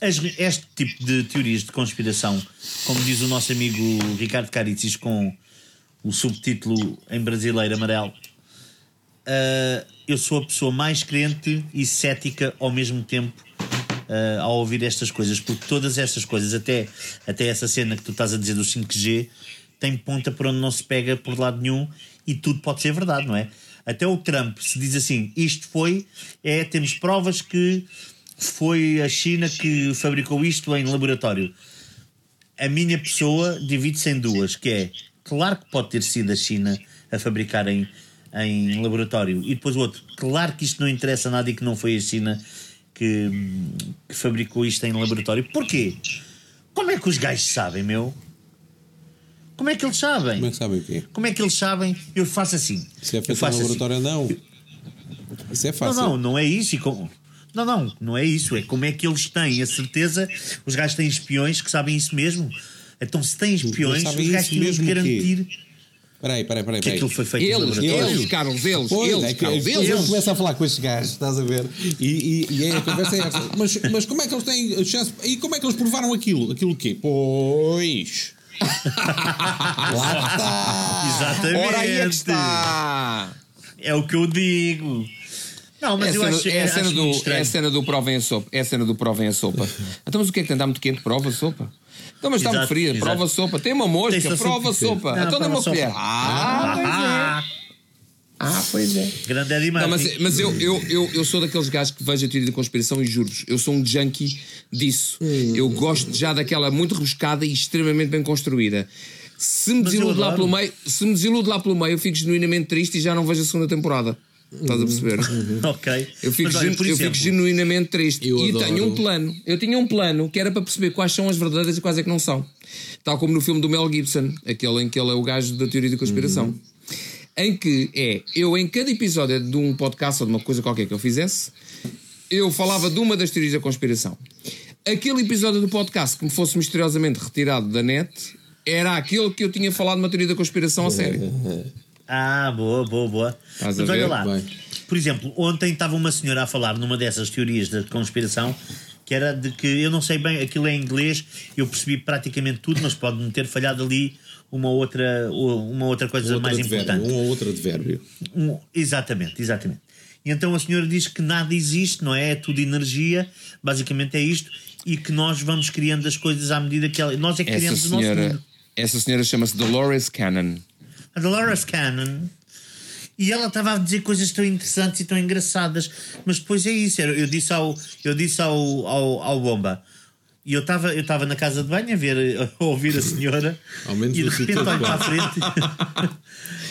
Este tipo de teorias de conspiração, como diz o nosso amigo Ricardo Caritzis com o subtítulo em brasileiro amarelo, ah, eu sou a pessoa mais crente e cética ao mesmo tempo ah, ao ouvir estas coisas, porque todas estas coisas, até, até essa cena que tu estás a dizer do 5G, tem ponta por onde não se pega por lado nenhum e tudo pode ser verdade, não é? Até o Trump se diz assim: isto foi, é, temos provas que foi a China que fabricou isto em laboratório. A minha pessoa divide-se em duas, que é claro que pode ter sido a China a fabricar em, em laboratório, e depois o outro, claro que isto não interessa nada e que não foi a China que, que fabricou isto em laboratório. Porquê? Como é que os gajos sabem, meu? Como é que eles sabem? Como é que sabem o quê? Como é que eles sabem? Eu faço assim. Se é eu feito no faço assim. laboratório ou não. Isso é Não, fácil. não, não é isso. E com- Não, não, não é isso. É como é que eles têm a certeza. Os gajos têm espiões que sabem isso mesmo. Então, se têm espiões, os gajos tinham de garantir Peraí, peraí, peraí. que aquilo foi feito Eles, eles, Carlos, eles, Pois, eles, é que Carlos, eles, eles. começam a falar com estes gajos, estás a ver? E, e, e aí a conversa é esta. Mas, mas como é que eles têm chance? E como é que eles provaram aquilo? Aquilo o quê? Pois. Lá está. Exatamente. Ora aí é que está. É o que eu digo. Não, mas É eu cena, acho, é a cena do, é a cena do provem a sopa. É a cena do provem a sopa. Então, mas o que é que tem? Está muito quente? Prova a sopa. Então, mas está muito Exato, fria. exato. Prova a sopa. Tem uma mosca. Tem Prova a sopa. Não, então dá uma colher. Ah, pois Ah, é. Ah, pois é. grande Eddie Não, mas, mas eu, eu, eu, eu sou daqueles gajos que vejo a teoria da conspiração e juro-vos, eu sou um junkie disso. Eu gosto já daquela muito rebuscada e extremamente bem construída. Se me desilude lá pelo meio, se me desilude lá pelo meio, eu fico genuinamente triste e já não vejo a segunda temporada. Estás a perceber? Ok. Eu fico, Mas olha, eu fico genuinamente triste. Eu e adoro. tenho um plano. Eu tinha um plano que era para perceber quais são as verdadeiras e quais é que não são. Tal como no filme do Mel Gibson, aquele em que ele é o gajo da teoria da conspiração. Uhum. Em que é, eu em cada episódio de um podcast ou de uma coisa qualquer que eu fizesse, eu falava de uma das teorias da conspiração. Aquele episódio do podcast que me fosse misteriosamente retirado da net era aquele que eu tinha falado numa teoria da conspiração a sério. Ah, boa, boa, boa. Mas olha lá, Bem. por exemplo, ontem estava uma senhora a falar numa dessas teorias da conspiração que era de que eu não sei bem, aquilo é em inglês, eu percebi praticamente tudo, mas pode-me ter falhado ali uma outra, uma outra coisa Outra mais importante. um ou outro advérbio. Um- exatamente, exatamente. E então a senhora diz que nada existe, não é? É tudo energia, basicamente é isto, e que nós vamos criando as coisas à medida que ela, nós é que Essa criamos o nosso senhora, mundo. essa senhora chama-se Dolores Cannon. A Dolores Cannon. E ela estava a dizer coisas tão interessantes e tão engraçadas, mas depois é isso. Eu disse ao, eu disse ao, ao, ao Bomba. E eu estava eu estava na casa de banho a, ver, a ouvir a senhora e de repente olho para a frente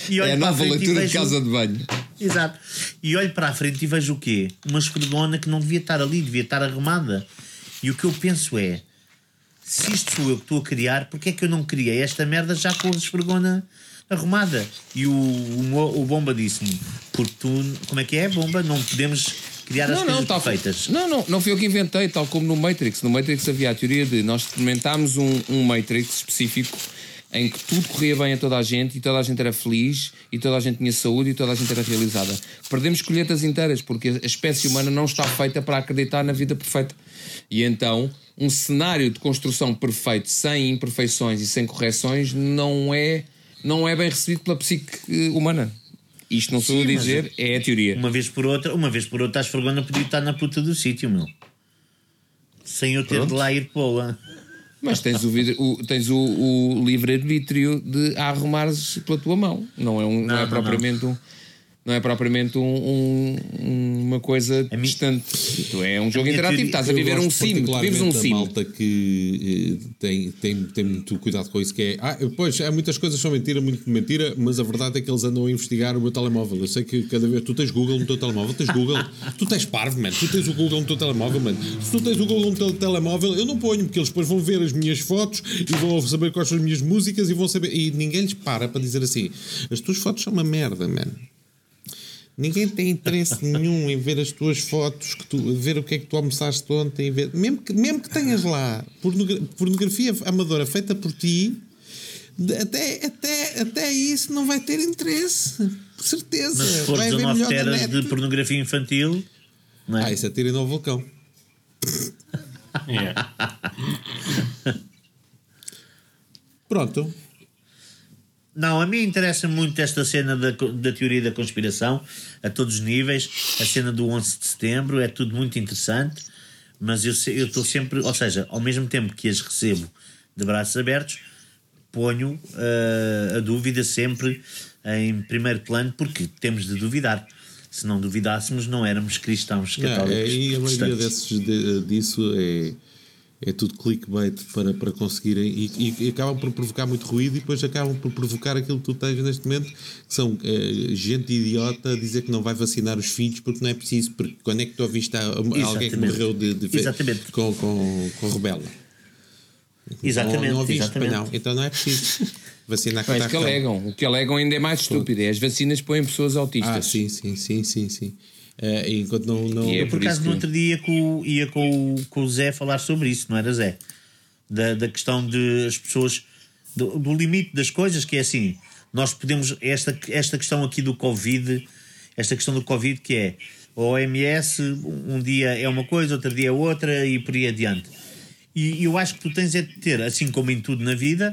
e olho É a para a nova leitura de vejo- casa de banho. Exato. E olho para a frente e vejo o quê? Uma esfregona que não devia estar ali, devia estar arrumada. E o que eu penso é: se isto sou eu que estou a criar, porque é que eu não criei esta merda já com a esfregona arrumada? E o, o, o Bomba disse-me: tu, como é que é, Bomba? Não podemos criar as coisas tal, perfeitas. não, não, não fui eu que inventei, tal como no Matrix. No Matrix havia a teoria de nós experimentámos um, um Matrix específico em que tudo corria bem a toda a gente e toda a gente era feliz e toda a gente tinha saúde e toda a gente era realizada. Perdemos colheitas inteiras porque a espécie humana não está feita para acreditar na vida perfeita. E então, um cenário de construção perfeito, sem imperfeições e sem correções, não é, não é bem recebido pela psique eh, humana. Isto não sou eu a dizer, é a teoria. Uma vez por outra, uma vez por outra, a esfregona podia estar na puta do sítio, meu. Sem eu ter de lá ir pô-la. Mas tens o, vidro- o- tens o, o livre-arbítrio de arrumares pela tua mão. Não é, um, não, Não, é não, propriamente um. Não é propriamente um, um- uma coisa mim- distante. É um jogo interativo, estás a viver um sim. Vives um sim. malta que eh, tem, tem, tem muito cuidado com isso, que é. Ah, pois, há muitas coisas que são mentira, muito mentira, mas a verdade é que eles andam a investigar o meu telemóvel. Eu sei que cada vez. Tu tens Google no teu telemóvel, tens Google. tu tens parvo, mano. Tu tens o Google no teu telemóvel, mano. Se tu tens o Google no teu telemóvel, eu não ponho, porque eles depois vão ver as minhas fotos e vão saber quais são as minhas músicas e vão saber. E ninguém lhes para para dizer assim: as tuas fotos são uma merda, mano. Ninguém tem interesse nenhum em ver as tuas fotos, que tu, ver o que é que tu almoçaste ontem, ver, mesmo, que, mesmo que tenhas lá pornogra- pornografia amadora feita por ti, até, até, até isso não vai ter interesse. Certeza. Mas se for vai haver 19 melhor na teras de pornografia infantil, Não é? Ah, isso é tirem ao vulcão. É. Pronto. Não, a mim interessa muito esta cena da, da teoria da conspiração, a todos os níveis. A cena do 11 de setembro é tudo muito interessante, mas eu estou sempre, ou seja, ao mesmo tempo que as recebo de braços abertos, ponho eh, a dúvida sempre em primeiro plano, porque temos de duvidar. Se não duvidássemos, não éramos cristãos Não, católicos. é, e a maioria desses, de- disso é, é tudo clickbait para, para conseguirem e, e- e acabam por provocar muito ruído e depois acabam por provocar aquilo que tu tens neste momento, que são eh, gente idiota a dizer que não vai vacinar os filhos porque não é preciso, porque quando é que tu ouviste a- a- alguém que morreu de, de Exatamente. com, com, com rubela? Exatamente, não, não ouviste, exatamente. Não, então não é preciso vacinar Mas o que alegam, o que alegam ainda é mais estúpido. É as vacinas põem pessoas autistas. Ah, sim, sim, sim, sim, sim. Eh, enquanto não, não E é Eu, por acaso, isso no que- outro dia com, ia com, o- com o Zé falar sobre isso, não era Zé? Da, da questão de as pessoas, do, do limite das coisas, que é assim, nós podemos, esta, esta questão aqui do Covid, esta questão do Covid que é, a OMS, um dia é uma coisa, outro dia é outra e por aí adiante. E eu acho que tu tens é de ter, assim como em tudo na vida,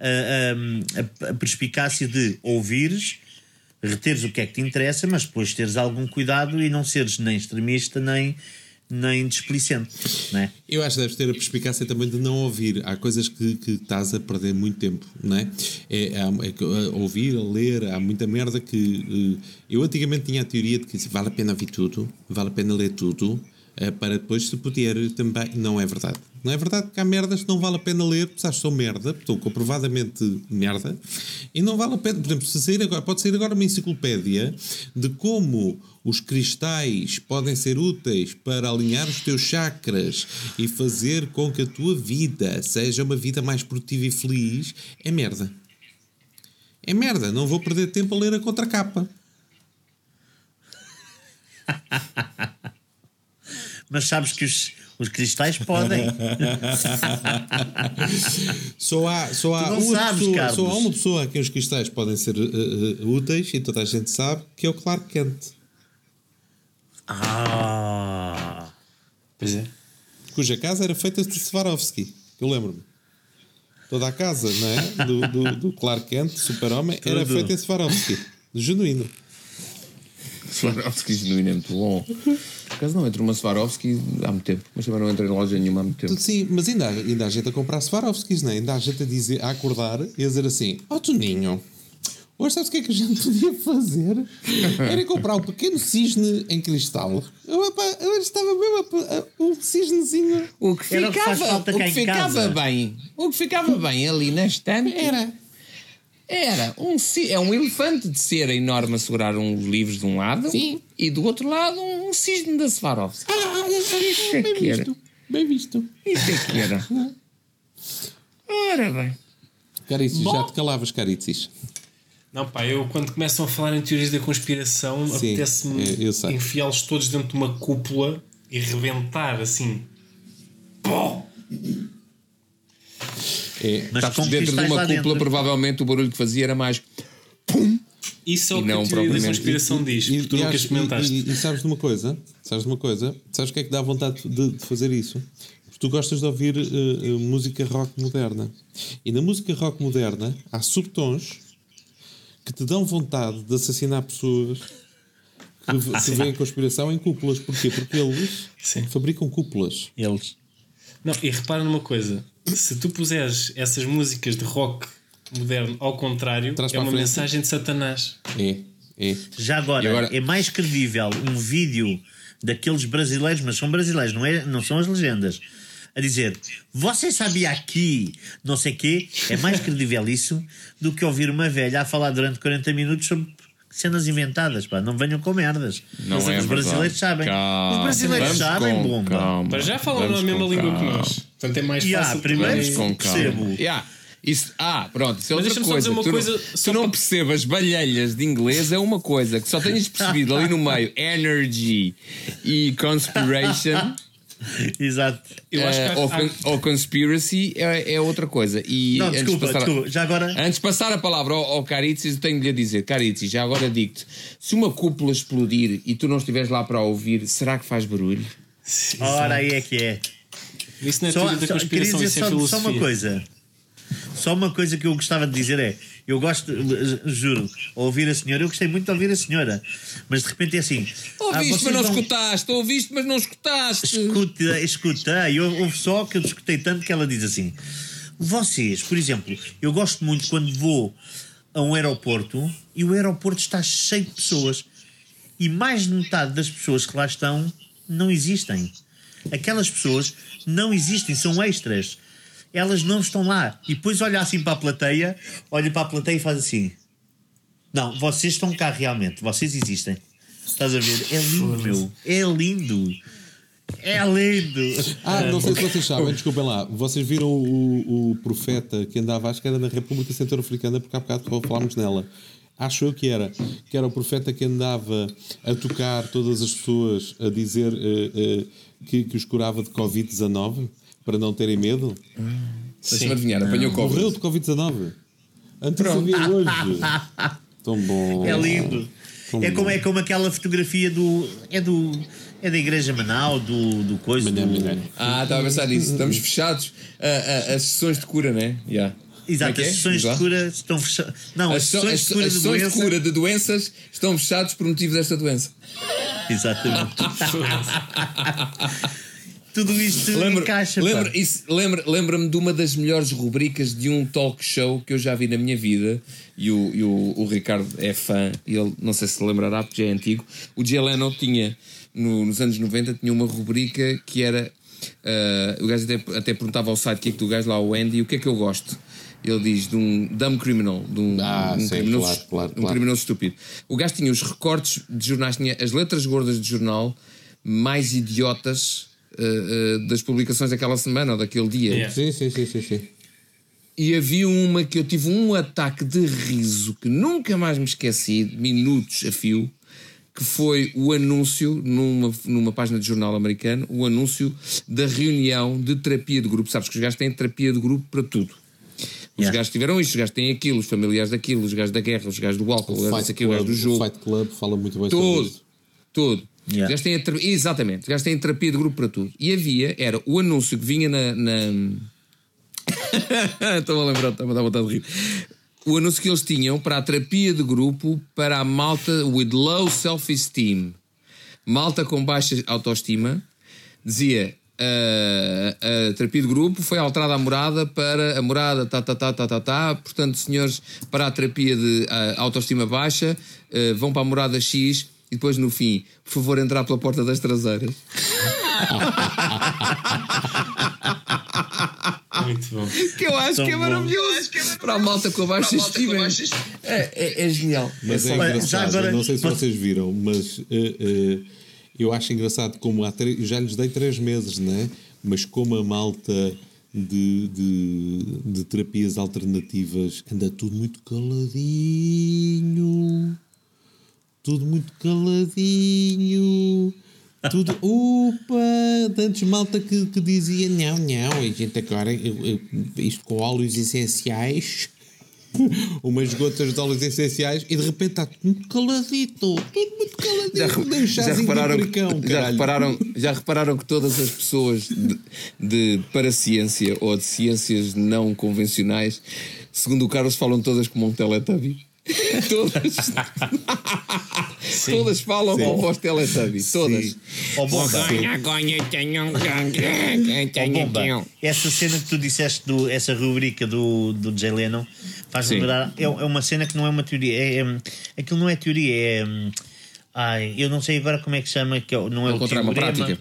a, a- a perspicácia de ouvires, reteres o que é que te interessa, mas depois teres algum cuidado e não seres nem extremista nem, nem displicente. Não é? Eu acho que deves ter a perspicácia também de não ouvir. Há coisas que, que estás a perder muito tempo, não é? É, é a ouvir, a ler, há muita merda que. eh, eu antigamente tinha a teoria de que vale a pena ouvir tudo, vale a pena ler tudo, para depois se puder também. Não é verdade. Não é verdade que há merdas que não vale a pena ler, porque sabes, são merda, estou comprovadamente merda, e não vale a pena. Por exemplo, se sair agora, pode sair agora uma enciclopédia de como os cristais podem ser úteis para alinhar os teus chakras e fazer com que a tua vida seja uma vida mais produtiva e feliz, é merda. É merda, não vou perder tempo a ler a contracapa. Mas sabes que os, os cristais podem. Só há, só há, uma, sabes, pessoa, Carlos. só há uma pessoa a quem os cristais podem ser eh, eh, úteis e toda a gente sabe que é o Clark Kent, ah! Pois é. cuja casa era feita de Swarovski. Eu lembro-me. Toda a casa não é? do, do, do Clark Kent, super-homem, era feita em Swarovski. Genuíno. Swarovski genuíno é muito bom. Por acaso não entro uma Swarovski há muito tempo, mas também não entro em loja nenhuma há muito tempo. Sim, mas ainda, há- ainda há gente a comprar Swarovskis, não é? Ainda há gente a, dizer, a acordar e a dizer assim: Ó Toninho, hoje sabes o que é que a gente podia fazer? Era comprar um pequeno cisne em cristal. Eu, epá, eu hoje estava mesmo a, a, um cisnezinho. O que Era o que ficava, o que ficava bem, o que ficava bem ali na estante Era. Era um, é um elefante de cera enorme a segurar uns livros de um lado Sim. e do outro lado um cisne da Swarovski. Ah, Isso é bem que era. visto. Bem visto. Isso é que era. Ora bem. Caritzis, já te calavas, Caritzis. Não, pá, eu quando começam a falar em teorias da conspiração, Sim, apetece-me eu sei. enfiá-los todos dentro de uma cúpula e rebentar assim. Pó! É, Mas que dentro de uma cúpula, dentro. provavelmente o barulho que fazia era mais. Isso é E o que não a teoria da conspiração diz. porque tu nunca experimentaste. e- e sabes de uma coisa? Sabes de uma coisa? Sabes o que é que dá vontade de, de fazer isso? Porque tu gostas de ouvir eh, música rock moderna. E na música rock moderna há subtons que te dão vontade de assassinar pessoas que, que veem conspiração em cúpulas. Porquê? Porque eles Sim. fabricam cúpulas. Eles. Não, e repara numa coisa: se tu puseres essas músicas de rock moderno ao contrário, Traz é uma frente. mensagem de Satanás. É, é. Já agora, agora- é mais credível um vídeo daqueles brasileiros, mas são brasileiros, não, é, não são as legendas, a dizer você sabia aqui, não sei quê, é mais credível isso do que ouvir uma velha a falar durante 40 minutos sobre cenas inventadas, pá, não venham com merdas. Não Mas é os brasileiros verdade. sabem. Calma. Os brasileiros Vamos sabem, com bomba. calma. Para já falam Vamos a mesma língua que calma. nós. Portanto é mais Yeah, fácil. primeiro- com percebo. Yeah. Isso, ah, pronto, isso é Mas outra deixa-me só coisa. dizer uma tu, coisa, não, tu não para- percebas balhelhas de inglês é uma coisa que só tenhas percebido ali no meio energy e conspiration Exato. Eu acho que há- ou, há- con- ou conspiracy é, é outra coisa. E Não, antes de desculpa, passar a- desculpa. Já agora. Antes de passar a palavra ao, ao Caritzis, eu tenho de lhe dizer, Caritzis, já agora digo-te: se uma cúpula explodir e tu não estiveres lá para ouvir, será que faz barulho? Ora, aí é que é. Isso não é Só, teoria da só, conspiração, dizer isso é só, filosofia. só uma coisa. Só uma coisa que eu gostava de dizer é: eu gosto, juro, ouvir a senhora, eu gostei muito de ouvir a senhora, mas de repente é assim. ah, Ouviste, vocês mas não escutaste. Ouviste, mas não escutaste. Escuta, escutei, houve houve só que eu escutei tanto que ela diz assim: vocês, por exemplo, eu gosto muito quando vou a um aeroporto e o aeroporto está cheio de pessoas e mais de metade das pessoas que lá estão não existem. Aquelas pessoas não existem, são extras. Elas não estão lá. E depois olha assim para a plateia, olha para a plateia e faz assim: Não, vocês estão cá realmente, vocês existem. Estás a ver? É lindo, meu. É lindo. É lindo. Ah, não sei se vocês sabem, desculpem lá. Vocês viram o, o profeta que andava, acho que era na República Centro-Africana, porque há bocado falámos nela. Acho eu que era. Que era o profeta que andava a tocar todas as pessoas, a dizer eh, eh, que, que os curava de Covid-19, para não terem medo. Deixa-me adivinhar, apanhou Morreu Covid. de Covid-19. Antes sabia hoje. Tão bom. É lindo. Tão É como, é como aquela fotografia do. É do. É da Igreja Manau, do, do coisa. Manhã, do- manhã. Ah, estava a pensar nisso. Estamos fechados. Ah, ah, as sessões de cura, né? Yeah. Exato, Como é as é? sessões de cura estão fechadas. Não, as, so- sessões as, de cura as de sessões de doença. cura de doenças estão fechadas por motivo desta doença. Exatamente. Tudo isto Lembra- encaixa. lembra- pá. isso- lembra- Lembra-me de uma das melhores rubricas de um talk show que eu já vi na minha vida. E o, e o, o Ricardo é fã, e ele não sei se lembrará, porque já é antigo. O Jay Leno tinha, no- nos anos 90, tinha uma rubrica que era. ah, o gajo até, até perguntava ao sidekick do gajo lá, o Andy, o que é que eu gosto? Ele diz de um dumb criminal, de um, Ah, um sim, criminoso, claro, claro, um claro. criminoso estúpido. O gajo tinha os recortes de jornais, tinha as letras gordas de jornal mais idiotas ah, ah, das publicações daquela semana ou daquele dia. Yeah. Sim, sim, sim, sim, sim. E havia uma que eu tive um ataque de riso que nunca mais me esqueci, minutos a fio, que foi o anúncio numa, numa página de jornal americano, o anúncio da reunião de terapia de grupo. Sabes que os gajos têm terapia de grupo para tudo. Os Yeah. gajos tiveram isto, os gajos têm aquilo, os familiares daquilo, os gajos da guerra, os gajos do álcool, os gajos os Club, do jogo. o Fight Club fala muito bem sobre Tudo. isso. Tudo. Yeah. Os têm Exatamente. Os gajos terapia de grupo para tudo. E havia, era o anúncio que vinha na. na... Estou a lembrar, está-me a dar vontade de rir. O anúncio que eles tinham para a terapia de grupo para a malta with low self-esteem. Malta com baixa autoestima. Dizia. "Ah, a terapia de grupo foi alterada a morada para a morada tá, tá, tá, tá, tá, tá. Portanto, senhores, para a terapia de ah, autoestima baixa, ah, vão para a morada X e depois no fim, por favor, entrar pela porta das traseiras. Muito bom. Que eu acho Tão que é bom. maravilhoso. Para a malta com a baixa estima. É, é, é genial. Mas é já engraçado, agora- não sei se vocês viram, mas eh, eh, eu acho engraçado como há três, já lhes dei três meses, né? Mas como a malta de, de, de terapias alternativas anda tudo muito caladinho, tudo muito caladinho. Tudo, opa, tantos malta que, que dizia não, não, a gente agora eu- eu- isto com óleos essenciais umas gotas de óleos essenciais e de repente está tudo muito caladito, tudo muito caladito. Já, já, repararam, pericão, já, caralho. repararam, já repararam que todas as pessoas de, de paraciência ou de ciências não convencionais, segundo o Carlos, falam todas como um teletubby? todas. todas falam como voz teletubby. Todas. Ó, Bomba, essa cena que tu disseste, do, essa rubrica do, do Jay Leno, faz Sim. lembrar. É, é uma cena que não é uma teoria. É, é, aquilo não é teoria, é. Ai, eu não sei agora como é que chama, que é não é o uma prática.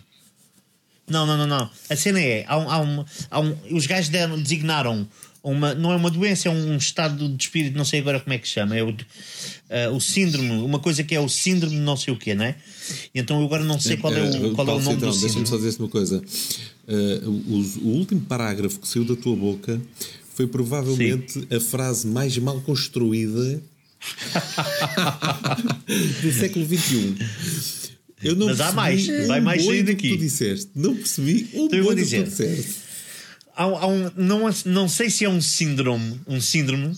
Não, não, não, não. A cena é: há um, há um, há um- os gajos deram, designaram uma. Não é uma doença, é um estado de espírito, não sei agora como é que chama. É o, eh, o síndrome, uma coisa que é o síndrome de não sei o quê, não é? Então eu agora não sei qual é Eh, o, qual é o nome do Deixa-me síndrome. só dizer-te uma coisa. Eh, o, o último parágrafo que saiu da tua boca foi provavelmente a frase mais mal construída do século XXI. Eu não Mas há mais, vai mais sair daqui. que tu disseste. Não percebi um Então eu vou do que dizer. tu disseste. Há, um- há um, não, não sei se é um síndrome, um síndrome,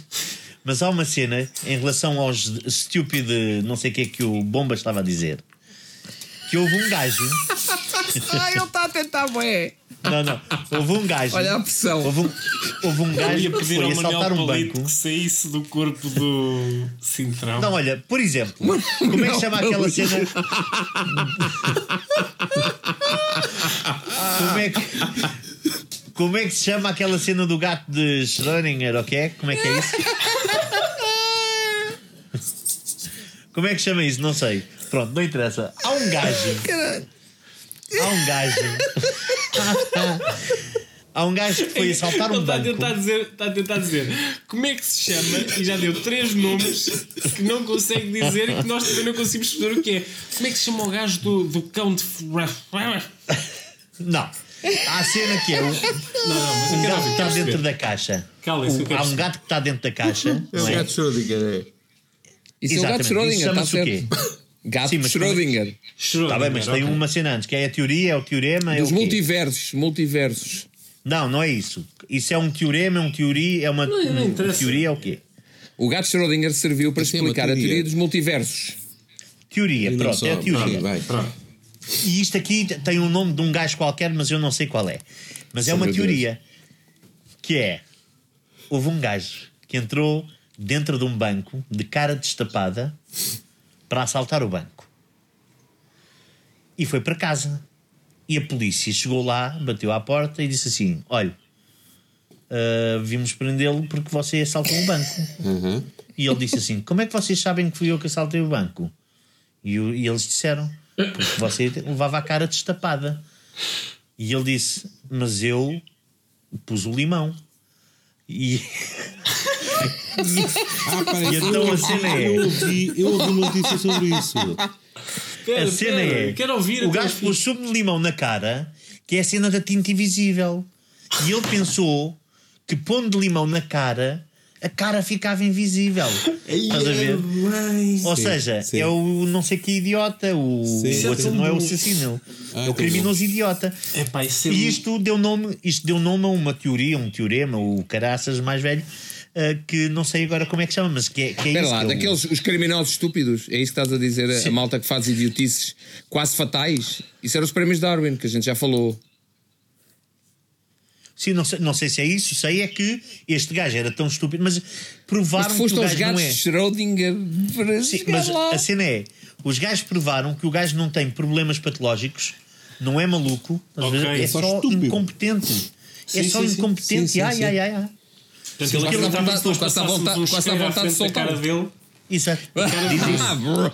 mas há uma cena em relação aos stupid, não sei o que é que o Bomba estava a dizer. Que houve um gajo. Ah, ele está a tentar, bué. Não, não. Houve um gajo. Olha a pressão. Houve um, houve um Eu gajo que foi assaltar um banco. que saísse do corpo do Cintrão. Não, olha, por exemplo, como é que se chama aquela cena? Como é que. Como é que se chama aquela cena do gato de Schrödinger, ok? Como é que é isso? Como é que chama isso? Não sei. Pronto, não interessa. Há um gajo. Há um gajo. Há um gajo que foi assaltar Ele um está a, banco. tentar dizer, está a tentar dizer como é que se chama e já deu três nomes que não consegue dizer e que nós também não conseguimos perceber o que é. Como é que se chama o gajo do, do cão de. Não. Há a cena que é o, Não, não, mas eu um quero gato que ouvir, está quero dentro perceber. da caixa. Cala-se, eu O- quero há um perceber. gato que está dentro da caixa. É não o é? gato Schrödinger, é. Isso é o gato Exatamente, Schrödinger, isso está chama-se o certo. quê? Gato Sim, mas como- Schrödinger. Está bem, mas tem uma cena antes, que é a teoria, é o teorema, é Dos o multiversos, multiversos. Não, não é isso. Isso é um teorema, é um teoria, é uma Não, não um- interessa. teoria é o quê? O gato Schrödinger serviu para é explicar a teoria. teoria dos multiversos. Teoria, E pronto, só. é a teoria. Vai, vai. Pronto. E isto aqui tem um nome de um gajo qualquer, mas eu não sei qual é. Mas é uma meu Deus. teoria que é: houve um gajo que entrou dentro de um banco de cara destapada para assaltar o banco e foi para casa. E a polícia chegou lá, bateu à porta e disse assim: Olha, ah, vimos prendê-lo porque você assaltou o banco. Uhum. E ele disse assim: Como é que vocês sabem que fui eu que assaltei o banco? E, e eles disseram: Porque você levava a cara destapada. E ele disse: Mas eu pus o limão. E, Ah, pá, E então a cena é- Eu ouvi, eu ouvi uma notícia sobre isso. Pera, a cena pera, é: Quero ouvir o gajo pôs sumo de limão na cara, que é a cena da tinta invisível. E ele pensou que pondo limão na cara, a cara ficava invisível. Estás a ver? Ou seja, sim. é o não sei que idiota, o, Sim. outro não é o assassino, Ah, é o criminoso idiota. É pá, isso é E isto deu nome, isto deu nome a uma teoria, um teorema, o caraças mais velho, que não sei agora como é que chama, mas que é, que é Espera isso. lá, que é o- daqueles os criminosos estúpidos, é isso que estás a dizer, a- a malta que faz idiotices quase fatais. Isso era os prémios Darwin, que a gente já falou. Sim, não sei, não sei se é isso, sei é que este gajo era tão estúpido, mas provaram Mas que foste o aos gajo gatos não é. Schrödinger para Sim, mas lá. a cena é: os gajos provaram que o gajo não tem problemas patológicos, não é maluco, estás a ver? Ok, é é só só, incompetente. é Sim, só sim, sim. incompetente. Sim, sim, ai, sim. ai, ai, ai. Portanto, ele Quase aquilo vontade- nós quase vontade- um quase dá à vontade de da cara dele. Exato. Ah.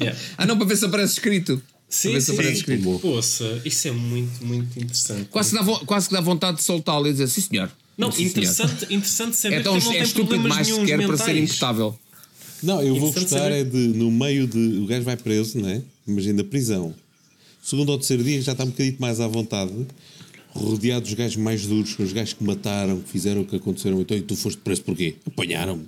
Yeah. Ah, não, para ver se aparece escrito. Sim, para ver se sim. aparece escrito. Poça, isso é muito, muito interessante. Quase que, dá, vo- quase que dá vontade de soltá-lo e dizer sim, senhor. Não, Sim, senhor. interessante, interessante saber É tão que ele não é tem estúpido problemas mais sequer para ser mentais. imputável. Não, eu vou Interessante gostar saber. é de, no meio de. O gajo vai preso, né? Imagina prisão. Segundo ou terceiro dia já está um bocadinho mais à vontade, rodeado dos gajos mais duros, os gajos que mataram, que fizeram o que aconteceram. Então, e tu foste preso porquê? Apanharam-me.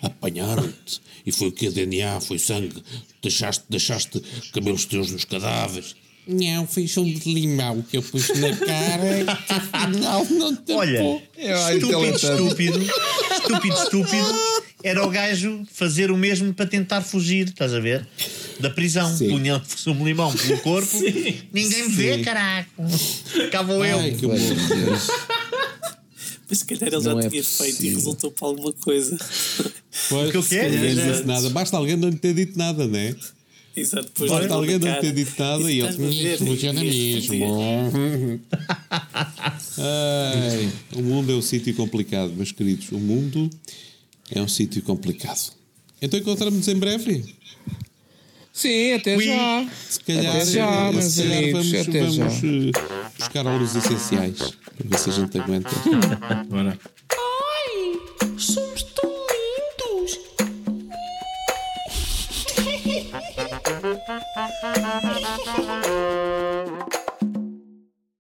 Apanharam-te. E foi o que? DNA, foi sangue. Deixaste, deixaste cabelos teus nos cadáveres. Não, foi chão de limão que eu pus na cara que afinal não Olha, É, estúpido, intelectual. estúpido, estúpido, estúpido, era o gajo fazer o mesmo para tentar fugir, estás a ver? Da prisão. Sim. Punha um limão pelo corpo. Ninguém me vê, caraca. Cá vou eu. Ai, que bom. Mas se calhar ele já Não é tinha feito e possível. resultou para alguma coisa. Pois, que o quê? se calhar Já- disse nada. Basta alguém não lhe ter dito nada, né? Exato, depois Basta deu alguém não ter dito nada e? "Hum, funciona mesmo. Ai, o mundo é um sítio complicado, meus queridos. O mundo é um sítio complicado. Então encontramos-nos em breve. Sim, até Ui. já. Se calhar, Até já, meus se calhar amigos, vamos, até já. vamos eh, buscar aulas essenciais para ver se a gente aguenta. Bora. Ai, Ha!